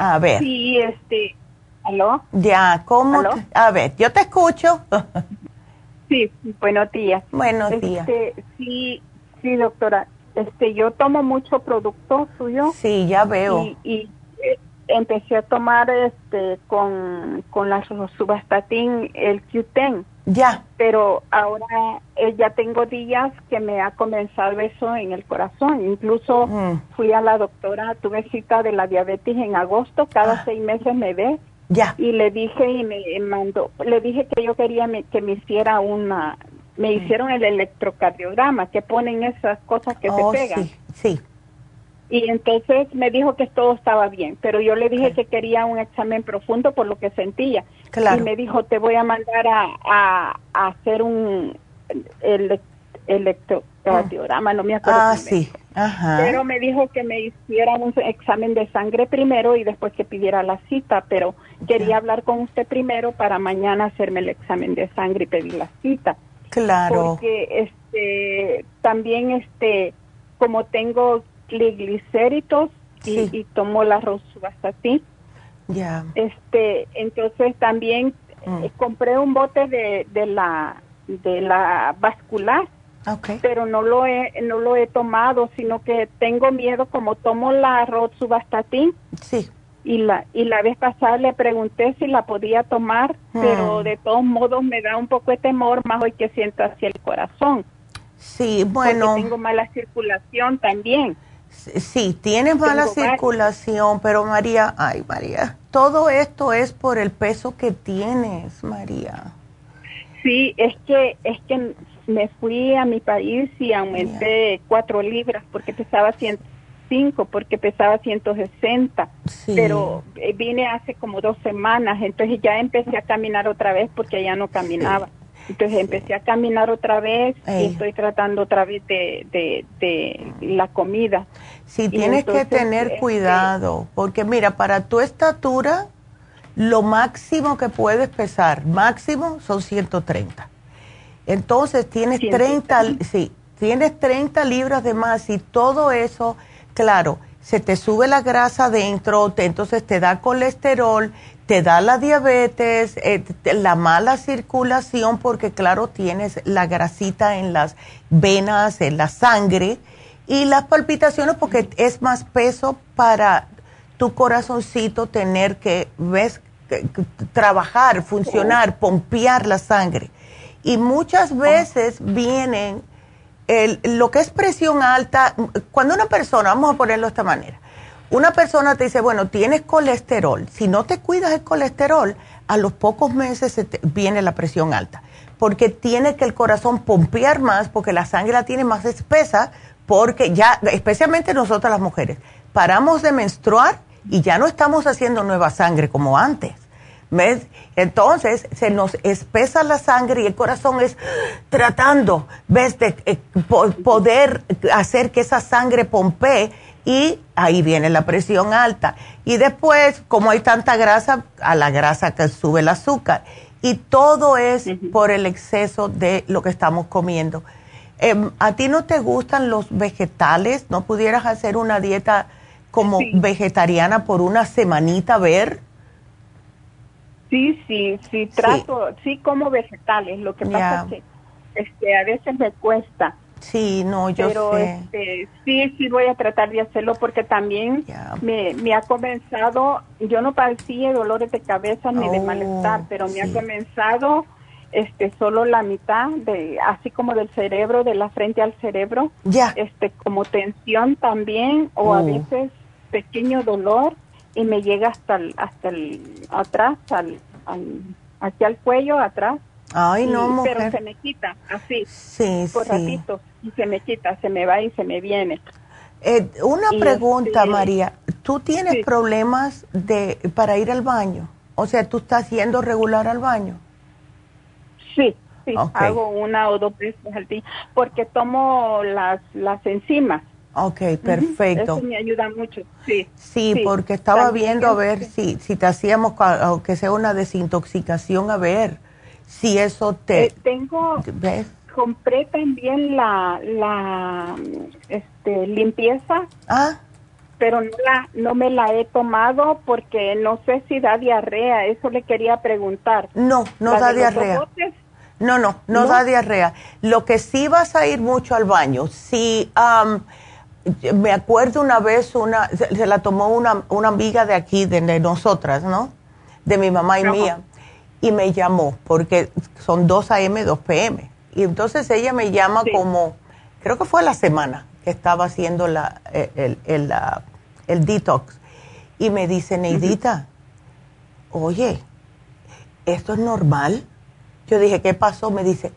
A ver. Sí, este, ¿aló? Ya, ¿cómo? a ver, yo te escucho. sí, buenos días. Buenos este, días. Sí, sí, doctora. Este, yo tomo mucho producto suyo. Sí, ya veo. Y, eh, empecé a tomar este con, con la subastatin el Q10. Ya. Pero ahora eh, ya tengo días que me ha comenzado eso en el corazón. Incluso mm. fui a la doctora, tuve cita de la diabetes en agosto, cada ah. seis meses me ve. Ya. Y le dije y me mandó, le dije que yo quería que me hiciera una, me mm. hicieron el electrocardiograma, que ponen esas cosas que se oh, pegan. Sí, sí. Y entonces me dijo que todo estaba bien, pero yo le dije que quería un examen profundo por lo que sentía. Y me dijo, te voy a mandar a, a, hacer un el, electrocardiograma, no me acuerdo. Ah, sí. Ajá. Pero me dijo que me hiciera un examen de sangre primero y después que pidiera la cita, pero quería hablar con usted primero para mañana hacerme el examen de sangre y pedir la cita. Claro. Porque este también este como tengo triglicéridos y, y tomo la rosuvastatin. Ya. Este, entonces también mm. eh, compré un bote de, de la de la vascular. Pero no lo he no lo he tomado, sino que tengo miedo como tomo la rosuvastatin. Sí. Y la y la vez pasada le pregunté si la podía tomar, pero mm. de todos modos me da un poco de temor más hoy que siento hacia el corazón. Sí, bueno. tengo mala circulación también. Sí, tienes mala circulación, pero María, ay María, todo esto es por el peso que tienes, María. Sí, es que es que me fui a mi país y aumenté cuatro libras porque pesaba 105, porque pesaba 160, pero eh, vine hace como dos semanas, entonces ya empecé a caminar otra vez porque ya no caminaba. Entonces empecé a caminar otra vez y estoy tratando otra vez de, de, la comida. Sí, tienes que tener este, cuidado, porque mira, para tu estatura, lo máximo que puedes pesar, máximo son 130. Entonces tienes 30, sí, tienes 30 libras de más y todo eso, claro, se te sube la grasa dentro, entonces te da colesterol, te da la diabetes, eh, la mala circulación, porque claro, tienes la grasita en las venas, en la sangre, y las palpitaciones porque es más peso para tu corazoncito tener que, ves, trabajar, funcionar, pompear la sangre. Y muchas veces vienen lo que es presión alta, cuando una persona, vamos a ponerlo de esta manera, una persona te dice, bueno, tienes colesterol, si no te cuidas el colesterol, a los pocos meses viene la presión alta, porque tiene que el corazón pompear más, porque la sangre la tiene más espesa, porque ya, especialmente nosotras las mujeres, paramos de menstruar y ya no estamos haciendo nueva sangre como antes. ¿Ves? Entonces se nos espesa la sangre y el corazón es tratando, ¿ves? De eh, poder hacer que esa sangre pompee y ahí viene la presión alta. Y después, como hay tanta grasa, a la grasa que sube el azúcar. Y todo es por el exceso de lo que estamos comiendo. Em, ¿A ti no te gustan los vegetales? ¿No pudieras hacer una dieta como vegetariana por una semanita, ver? Sí, sí, sí, trato, sí, como vegetales. Lo que pasa es que este, a veces me cuesta. Sí, no, yo Pero, Este, sí, sí voy a tratar de hacerlo porque también me, me, ha comenzado, yo no padecía dolores de cabeza ni de oh, malestar, pero me ha comenzado este solo la mitad de así como del cerebro de la frente al cerebro ya este como tensión también o a oh. veces pequeño dolor y me llega hasta el, hasta el atrás, al, hacia el cuello atrás. Ay, no, Pero se me quita, así, sí, por ratito, y se me quita, se me va y se me viene. Eh, una pregunta, este, María. ¿Tú tienes problemas de para ir al baño? O sea, ¿tú estás yendo regular al baño? Sí, sí, hago una o dos veces al día, porque tomo las, las enzimas. Ok, perfecto. Eso me ayuda mucho, sí. Sí, porque estaba viendo a ver si, si te hacíamos, aunque sea una desintoxicación, a ver si eso te... Eh, tengo... ¿Ves? Compré también la, la este, limpieza. Ah. Pero no, la, no me la he tomado porque no sé si da diarrea. Eso le quería preguntar. No, no da diarrea. No, no, no, da diarrea. Lo que sí vas a ir mucho al baño, si me acuerdo una vez, una, se, la tomó una, una, amiga de aquí, de, nosotras, ¿no? De mi mamá y mía, y me llamó, porque son 2 a.m., 2 p.m. Y entonces ella me llama como, creo que fue la semana que estaba haciendo la, el, el, el, detox, y me dice, Neidita, oye, ¿esto es normal? Yo dije, ¿qué pasó? Me dice,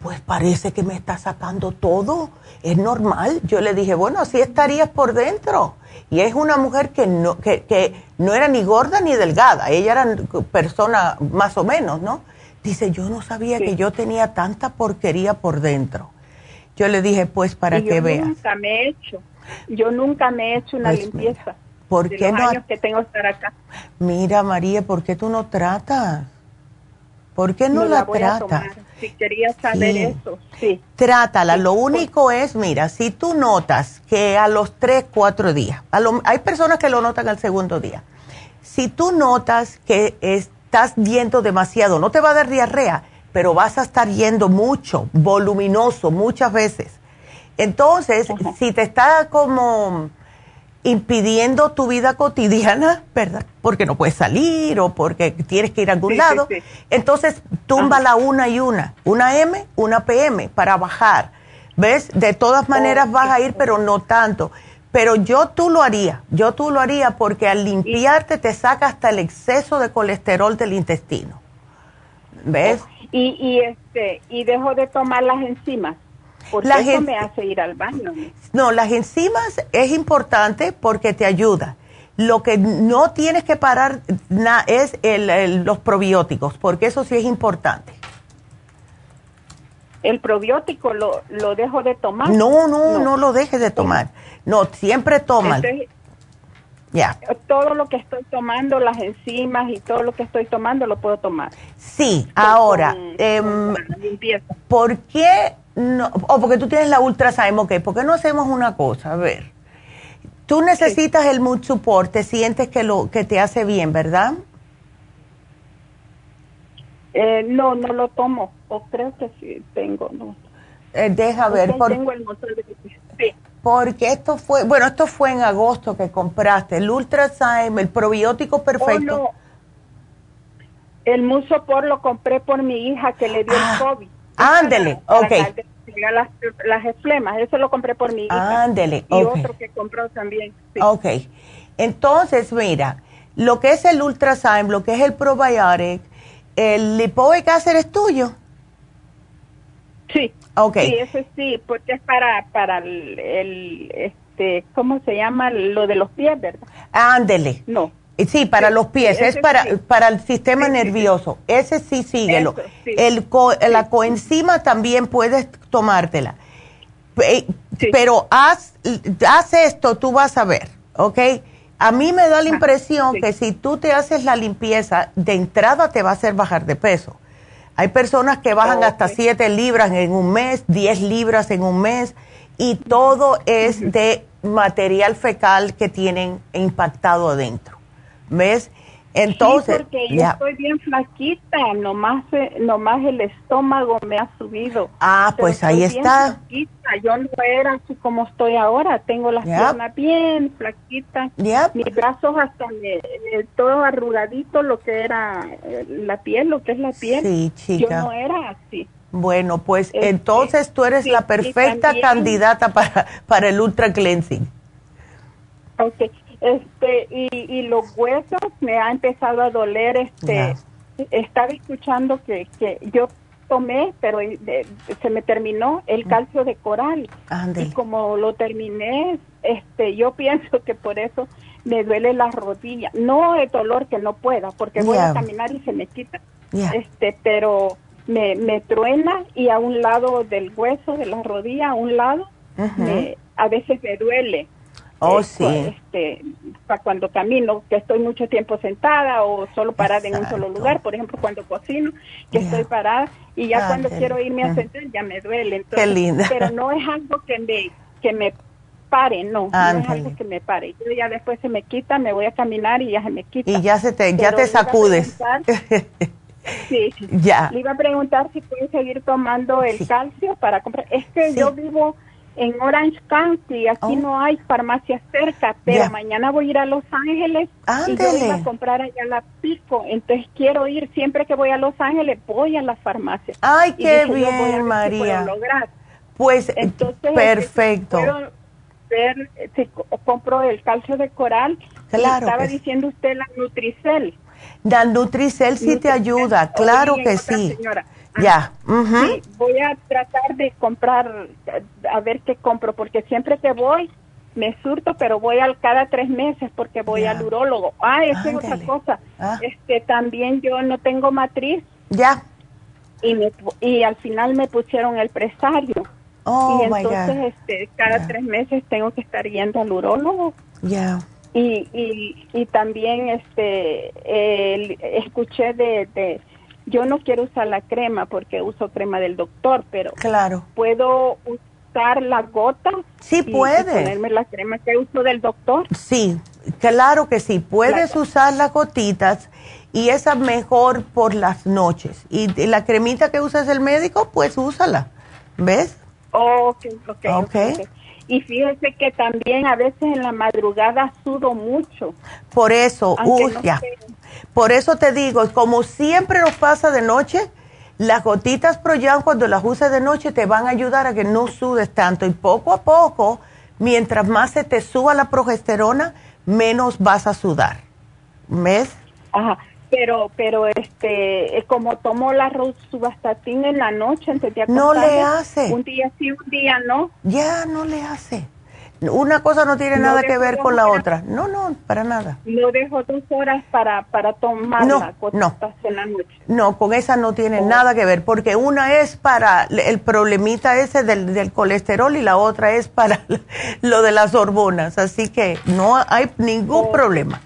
pues parece que me está sacando todo. Es normal. Yo le dije, bueno, así estarías por dentro. Y es una mujer que no, que, que no era ni gorda ni delgada. Ella era persona más o menos, ¿no? Dice, yo no sabía que yo tenía tanta porquería por dentro. Yo le dije, pues para que veas. Yo nunca me he hecho. Yo nunca me he hecho una pues limpieza. ¿Por qué no? años que tengo estar acá. Mira, María, ¿por qué tú no tratas? ¿Por qué no, la, tratas? Si quería saber eso, sí. Trátala. lo único es, mira, si tú notas que a los tres, cuatro días, hay personas que lo notan al segundo día. Si tú notas que estás yendo demasiado, no te va a dar diarrea, pero vas a estar yendo mucho, voluminoso, muchas veces. Entonces, si te está como impidiendo tu vida cotidiana, ¿verdad? Porque no puedes salir o porque tienes que ir a algún lado. Entonces, tumba la una y una, una M, una PM para bajar. ¿Ves? De todas maneras vas a ir, pero no tanto. Pero yo tú lo haría, yo tú lo haría porque al limpiarte te saca hasta el exceso de colesterol del intestino. ¿Ves? Y, y este y dejo de tomar las enzimas. Porque eso me hace ir al baño. No, las enzimas es importante porque te ayuda. Lo que no tienes que parar es el, los probióticos, porque eso sí es importante. ¿El probiótico lo, lo dejo de tomar? No, no, no, lo dejes de tomar. No, siempre toma. Ya. Todo lo que estoy tomando, las enzimas y todo lo que estoy tomando, lo puedo tomar. Sí, ahora, em, ¿por qué no, o porque tú tienes la Ultrazyme, ok, ¿por qué no hacemos una cosa? A ver, tú necesitas el mood support, te sientes que, lo, que te hace bien, ¿verdad? Eh, no, no lo tomo, o creo que sí tengo, no. Eh, deja ver, tengo el sí. porque esto fue, bueno, esto fue en agosto que compraste, el Ultrazyme, el probiótico perfecto. Oh, El Musopor lo compré por mi hija que le dio el ah. COVID. Ándele, ok. las, las esflemas. Eso lo compré por mi hija. Ándele, Y otro que compró también. Ok. Entonces, mira, lo que es el Ultrasign, lo que es el Probiotic, el Lipoic Acid es tuyo. Sí. Ok. Sí, ese sí, porque es para, para el, el, este, ¿cómo se llama? Lo de los pies, ¿verdad? Ándele. No. Sí, para los pies, es para, para el sistema nervioso. Ese sí, síguelo. el la coenzima también puedes tomártela. Pero haz, haz esto, tú vas a ver, ¿ok? A mí me da la impresión que si tú te haces la limpieza, de entrada te va a hacer bajar de peso. Hay personas que bajan hasta 7 libras en un mes, 10 libras en un mes, y todo es de material fecal que tienen impactado adentro. ¿Ves? Entonces, sí, porque yo estoy bien flaquita, nomás, eh, nomás el estómago me ha subido. Ah, pues ahí está. Flaquita. Yo no era así como estoy ahora, tengo las piernas bien flaquitas, mis brazos hasta todo arrugadito, lo que era eh, la piel, lo que es la piel. Sí, chica. Yo no era así. Bueno, pues este, entonces tú eres la perfecta candidata para, para el Ultra Cleansing. Ok, este, y, y los huesos me ha empezado a doler, este, estaba escuchando que, que yo tomé, pero se me terminó el mm. calcio de coral. Y como lo terminé, este, yo pienso que por eso me duele la rodilla. No el dolor que no pueda, porque voy a caminar y se me quita. Este, pero me, me truena y a un lado del hueso de la rodilla, a un lado, me, a veces me duele. Oh, sí. Este, para cuando camino, que estoy mucho tiempo sentada o solo parada en un solo lugar, por ejemplo, cuando cocino, que estoy parada y ya cuando quiero irme a sentar ya me duele. Qué linda. Pero no es algo que me, que me pare, no, no es algo que me pare. Yo ya después se me quita, me voy a caminar y ya se me quita. Y ya se te, ya te sacudes. sí, ya. Le iba a preguntar si puede seguir tomando el calcio para comprar. Es que yo vivo en Orange County, aquí oh. no hay farmacia cerca, pero mañana voy a ir a Los Ángeles y yo voy a comprar allá la pico, entonces quiero ir, siempre que voy a Los Ángeles voy a la farmacia. Ay, qué bien, María. Pues entonces, perfecto. Puedo ver si compro el calcio de coral. Claro. estaba diciendo usted la Nutricel. La Nutricel sí te ayuda, claro que sí. Señora, ya. Sí, voy a tratar de comprar, a ver qué compro, porque siempre que voy me surto, pero voy al cada tres meses porque voy al urólogo. Ah, esa es otra cosa. Ah. Este, también yo no tengo matriz. Ya. Y, me, y al final me pusieron el presario. Oh, y entonces, este, cada tres meses tengo que estar yendo al urólogo. Ya. Y, y, y también este, escuché de, de yo no quiero usar la crema porque uso crema del doctor, pero claro. puedo usar la gota. Sí, puedes. ponerme la crema que uso del doctor. Sí, claro que sí. Puedes usar las gotitas y esa mejor por las noches. Y la cremita que usas el médico, pues úsala. ¿Ves? Ok, ok. okay. Y fíjese que también a veces en la madrugada sudo mucho. Por eso, ya. Por eso te digo, como siempre nos pasa de noche, las gotitas Proyan cuando las usas de noche te van a ayudar a que no sudes tanto y poco a poco, mientras más se te suba la progesterona, menos vas a sudar. ¿Ves? Ajá. Pero, pero este, como tomo la rosuvastatin en la noche antes de No le hace. Un día sí, un día no. Ya, no le hace. Una cosa no tiene nada que ver con la otra. No, no, para nada. No dejo dos horas para, para tomar no, no. en la noche. No, con esa no tiene oh. nada que ver, porque una es para el problemita ese del, del colesterol y la otra es para lo de las hormonas. Así que no hay ningún oh. problema.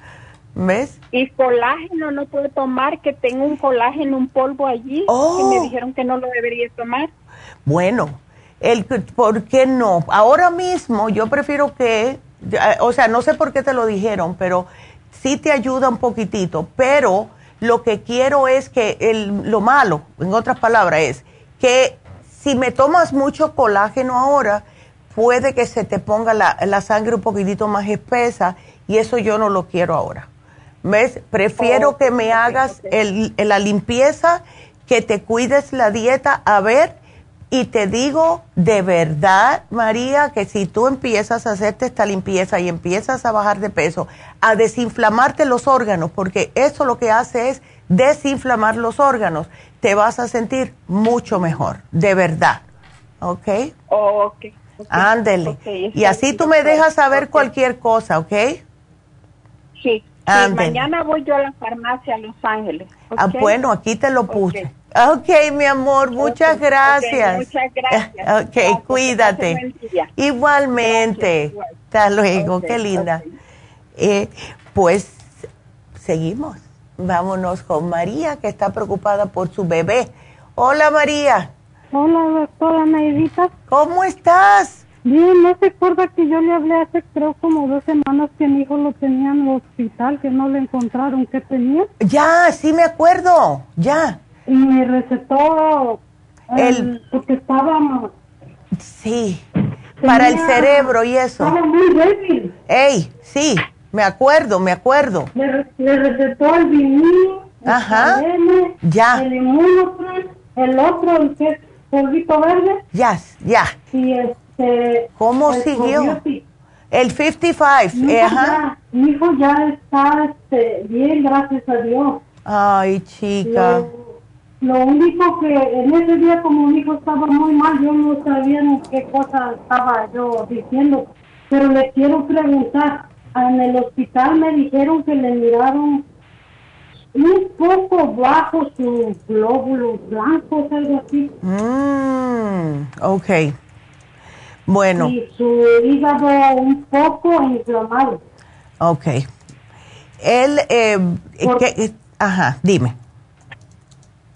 ¿Ves? Y colágeno no puedo tomar, que tengo un colágeno, un polvo allí, que me oh. dijeron que no lo debería tomar. Bueno, el, ¿por qué no? Ahora mismo yo prefiero que, o sea, no sé por qué te lo dijeron, pero sí te ayuda un poquitito, pero lo que quiero es que el, lo malo, en otras palabras, es que si me tomas mucho colágeno ahora, puede que se te ponga la, la sangre un poquitito más espesa y eso yo no lo quiero ahora. ¿Ves? Prefiero que me hagas el, la limpieza, que te cuides la dieta, a ver Y te digo de verdad, María, que si tú empiezas a hacerte esta limpieza y empiezas a bajar de peso, a desinflamarte los órganos, porque eso lo que hace es desinflamar los órganos, te vas a sentir mucho mejor, de verdad. ¿Ok? ok. Ándele. y así tú me dejas saber cualquier cosa, ¿ok? Sí. mañana voy yo a la farmacia a Los Ángeles. Ah, bueno, aquí te lo puse. Ok, mi amor, muchas gracias. muchas gracias. Ok, cuídate. Igualmente. Hasta luego, qué linda. Eh, pues seguimos. Vámonos con María, que está preocupada por su bebé. Hola, María. Hola, doctora Neidita. ¿Cómo estás? Bien, ¿no se acuerda que yo le hablé hace creo como dos semanas que mi hijo lo tenía en el hospital, que no le encontraron qué tenía? Ya, sí me acuerdo, ya. Y me recetó el... porque estaba... Sí, para el cerebro y eso. Estaba muy débil. Ey, sí, me acuerdo, me acuerdo. Le, recetó el vinil, Ajá, el ya. el el otro, el que es polvito verde. Ya, ya. Y este... ¿Cómo siguió? El 55, mi eh, ajá. mi hijo ya está este, bien, gracias a Dios. Ay, chica. Lo, único que en ese día como mi hijo estaba muy mal, yo no sabía ni qué cosa estaba yo diciendo. Pero le quiero preguntar, en el hospital me dijeron que le miraron un poco bajo sus glóbulos blancos, algo así. Mm, ok. Bueno. Y su hígado un poco inflamado. Ok. Él, eh, ¿qué? ajá, dime.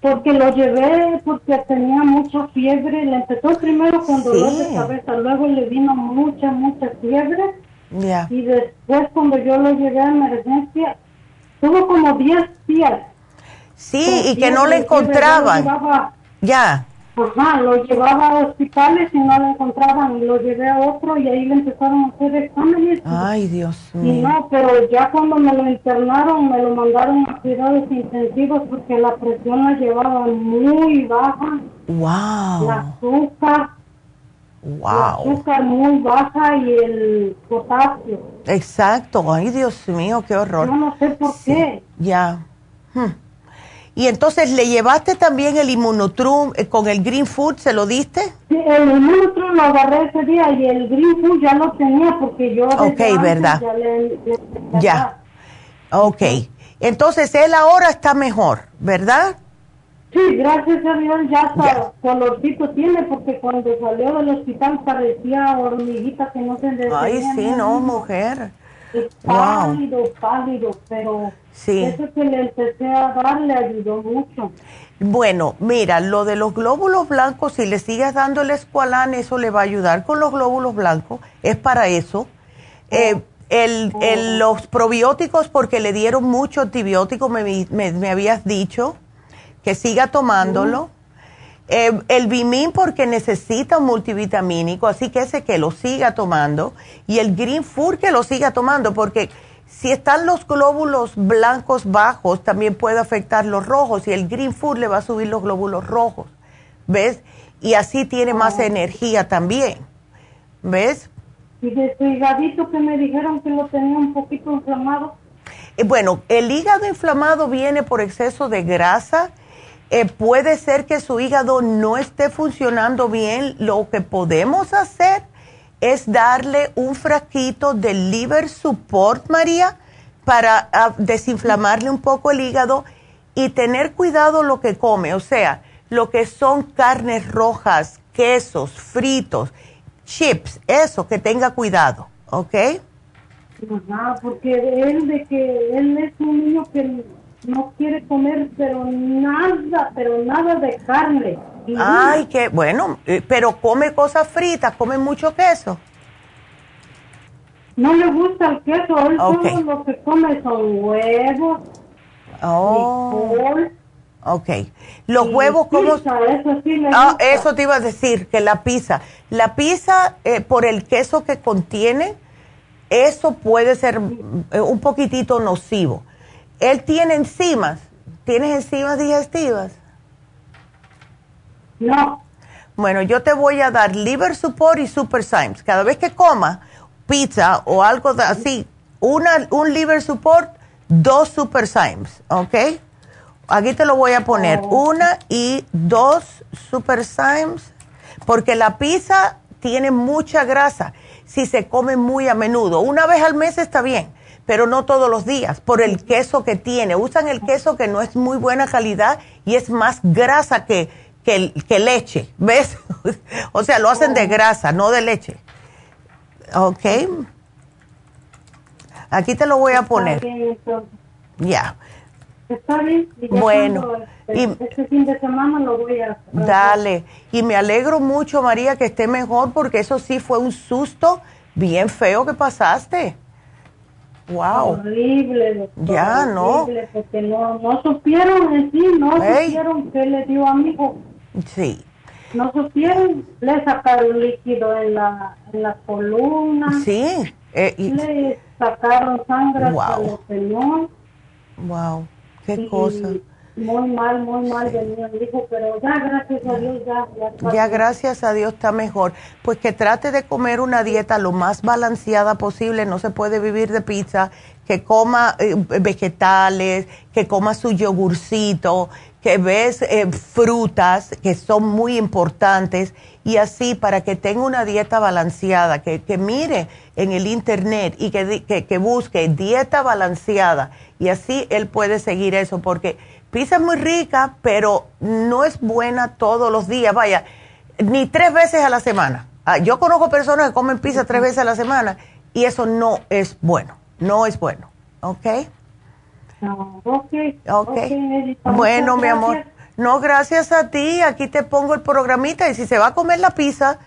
Porque lo llevé porque tenía mucha fiebre. Le empezó primero con dolor de cabeza, luego le vino mucha, mucha fiebre. Ya. Y después cuando yo lo llevé a emergencia, tuvo como 10 días. Sí, y que no le encontraban. ya. Ajá, lo llevaba a hospitales y no lo encontraban. Lo llevé a otro y ahí le empezaron a hacer exámenes. Ay, Dios mío. Y no, pero ya cuando me lo internaron, me lo mandaron a cuidados intensivos porque la presión la llevaba muy baja. Wow. La azúcar. Wow. La azúcar muy baja y el potasio. Exacto. Ay, Dios mío, qué horror. Yo no sé por qué. Ya. Hmm. Y entonces, ¿le llevaste también el inmunotrum eh, con el green food? ¿Se lo diste? Sí, el inmunotrum lo agarré ese día y el green food ya lo tenía porque yo... Ok, ¿verdad? Ya, ya. Ok. Entonces, él ahora está mejor, ¿verdad? Sí, gracias a Dios ya hasta colorcito tiene porque cuando salió del hospital parecía hormiguita que no se Ay, sí, no, mujer. Pálido, pálido, pero sí. eso que le empecé a dar le ayudó mucho. Bueno, mira, lo de los glóbulos blancos, si le sigues dando el escualán, eso le va a ayudar con los glóbulos blancos, es para eso. Eh, el, el, los probióticos, porque le dieron mucho antibiótico, me, me, me habías dicho, que siga tomándolo. Eh, el Bimin porque necesita un multivitamínico, así que ese que lo siga tomando. Y el Green Food que lo siga tomando, porque si están los glóbulos blancos bajos, también puede afectar los rojos. Y el Green Food le va a subir los glóbulos rojos. ¿Ves? Y así tiene más energía también. ¿Ves? Y de su higadito que me dijeron que lo tenía un poquito inflamado. Eh, bueno, el hígado inflamado viene por exceso de grasa eh, puede ser que su hígado no esté funcionando bien. Lo que podemos hacer es darle un frasquito de liver support, María, para ah, desinflamarle un poco el hígado y tener cuidado lo que come, o sea, lo que son carnes rojas, quesos, fritos, chips, eso, que tenga cuidado, ¿ok? porque él de que él es un niño que no quiere comer, pero nada, pero nada de carne. Ay, qué bueno, eh, pero come cosas fritas, come mucho queso. No le gusta el queso, él solo lo que come son huevos, oh. Ok. Los huevos, ¿cómo? Pizza, eso, sí ah, eso te iba a decir, que la pizza. La pizza, eh, por el queso que contiene, eso puede ser eh, un poquitito nocivo. Él tiene enzimas. ¿Tienes enzimas digestivas? No. Bueno, yo te voy a dar liver support y super Symes. Cada vez que coma pizza o algo así, una, un liver support, dos super Symes, ¿ok? Aquí te lo voy a poner, oh. una y dos super Symes, porque la pizza tiene mucha grasa si se come muy a menudo. Una vez al mes está bien, pero no todos los días, por el queso que tiene. Usan el queso que no es muy buena calidad y es más grasa que, que, leche, ¿ves? o sea, lo hacen de grasa, no de leche. ¿Ok? Aquí te lo voy a poner. Ya. Está bien. bueno. Este, y, este fin de semana lo voy a... Dale. Y me alegro mucho, María, que esté mejor porque eso sí fue un susto bien feo que pasaste. Wow. Horrible, Ya, ¿no? Porque no, no supieron decir, no supieron qué le dio a mi hijo. Sí. No supieron, le sacaron líquido en la, en la columna. Sí. Eh, le sacaron sangre wow. el Wow. Qué cosa. Muy mal, muy mal venía mi hijo, pero ya gracias a Dios ya. Ya, ya gracias a Dios está mejor. Pues que trate de comer una dieta lo más balanceada posible, no se puede vivir de pizza, que coma eh, vegetales, que coma su yogurcito, que ves eh, frutas que son muy importantes y así para que tenga una dieta balanceada, que, que mire en el internet y que, que, que, busque dieta balanceada y así él puede seguir eso porque pizza es muy rica pero no es buena todos los días, vaya, ni tres veces a la semana. Ah, yo conozco personas que comen pizza tres veces a la semana y eso no es bueno, no es bueno, ¿ok? Okay. ok. bueno, mi amor. No, gracias a ti. Aquí te pongo el programita y si se va a comer la pizza,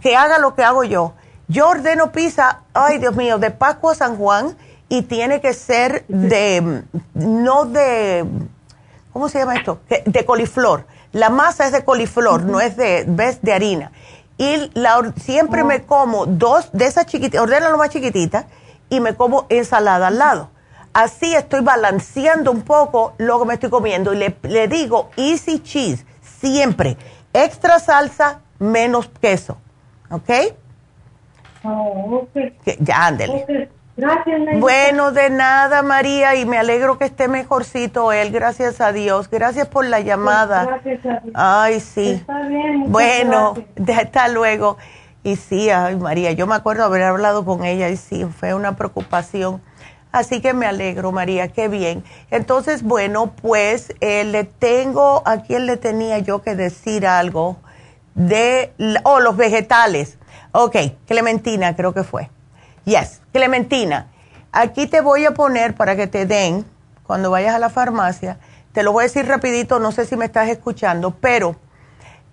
que haga lo que hago yo. Yo ordeno pizza, ay Dios mío, de Pascua a San Juan y tiene que ser de, no de, ¿cómo se llama esto? De coliflor. La masa es de coliflor, no es de, ves, de harina. Y la, siempre me como dos de esas chiquititas, ordeno lo más chiquitita y me como ensalada al lado Así estoy balanceando un poco lo que me estoy comiendo y le, digo easy cheese, siempre. Extra salsa, menos queso. ¿Ok? Oh, ya, ándele. Gracias, bueno, de nada, María, y me alegro que esté mejorcito él, gracias a Dios. Gracias por la llamada. gracias a Dios. Ay, sí. Está bien. Bueno, hasta luego. Y sí, ay, María, yo me acuerdo haber hablado con ella y sí, fue una preocupación. Así que me alegro, María, qué bien. Entonces, bueno, pues eh, le tengo, ¿a quién le tenía yo que decir algo? De, oh, los vegetales. Ok, Clementina creo que fue. Yes, Clementina. Aquí te voy a poner para que te den, cuando vayas a la farmacia, te lo voy a decir rapidito, no sé si me estás escuchando, pero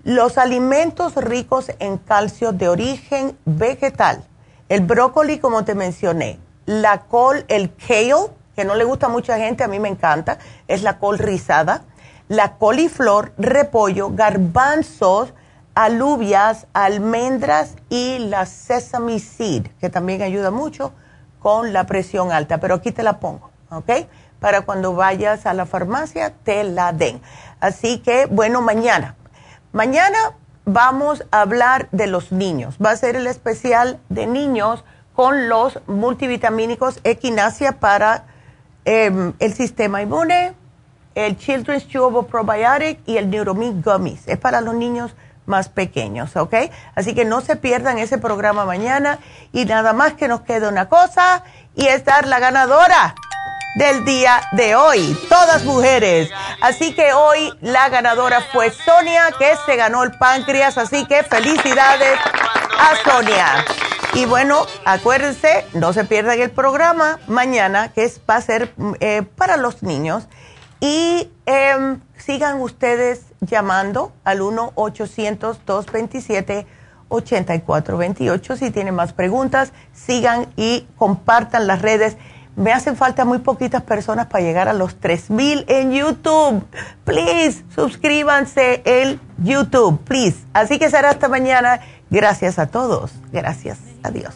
los alimentos ricos en calcio de origen vegetal, el brócoli como te mencioné, la col, el kale, que no le gusta a mucha gente, a mí me encanta, es la col rizada, la coliflor, repollo, garbanzos, alubias, almendras y la sesame seed, que también ayuda mucho con la presión alta, pero aquí te la pongo, ¿ok? Para cuando vayas a la farmacia te la den. Así que, bueno, mañana. Mañana vamos a hablar de los niños. Va a ser el especial de niños con los multivitamínicos Equinacia para em, el sistema inmune, el Children's Chewable Probiotic y el Neuromid Gummies. Es para los niños más pequeños, ¿ok? Así que no se pierdan ese programa mañana y nada más que nos queda una cosa y es dar la ganadora del día de hoy, todas mujeres. Así que hoy la ganadora fue Sonia, que se ganó el páncreas, así que felicidades a Sonia. Y bueno, acuérdense, no se pierdan el programa mañana, que es, va a ser eh, para los niños. Y em, sigan ustedes llamando al 1-800-227-8428. Si tienen más preguntas, sigan y compartan las redes. Me hacen falta muy poquitas personas para llegar a los 3000 en YouTube. Please, suscríbanse en YouTube, please. Así que será hasta mañana. Gracias a todos. Gracias. Adiós.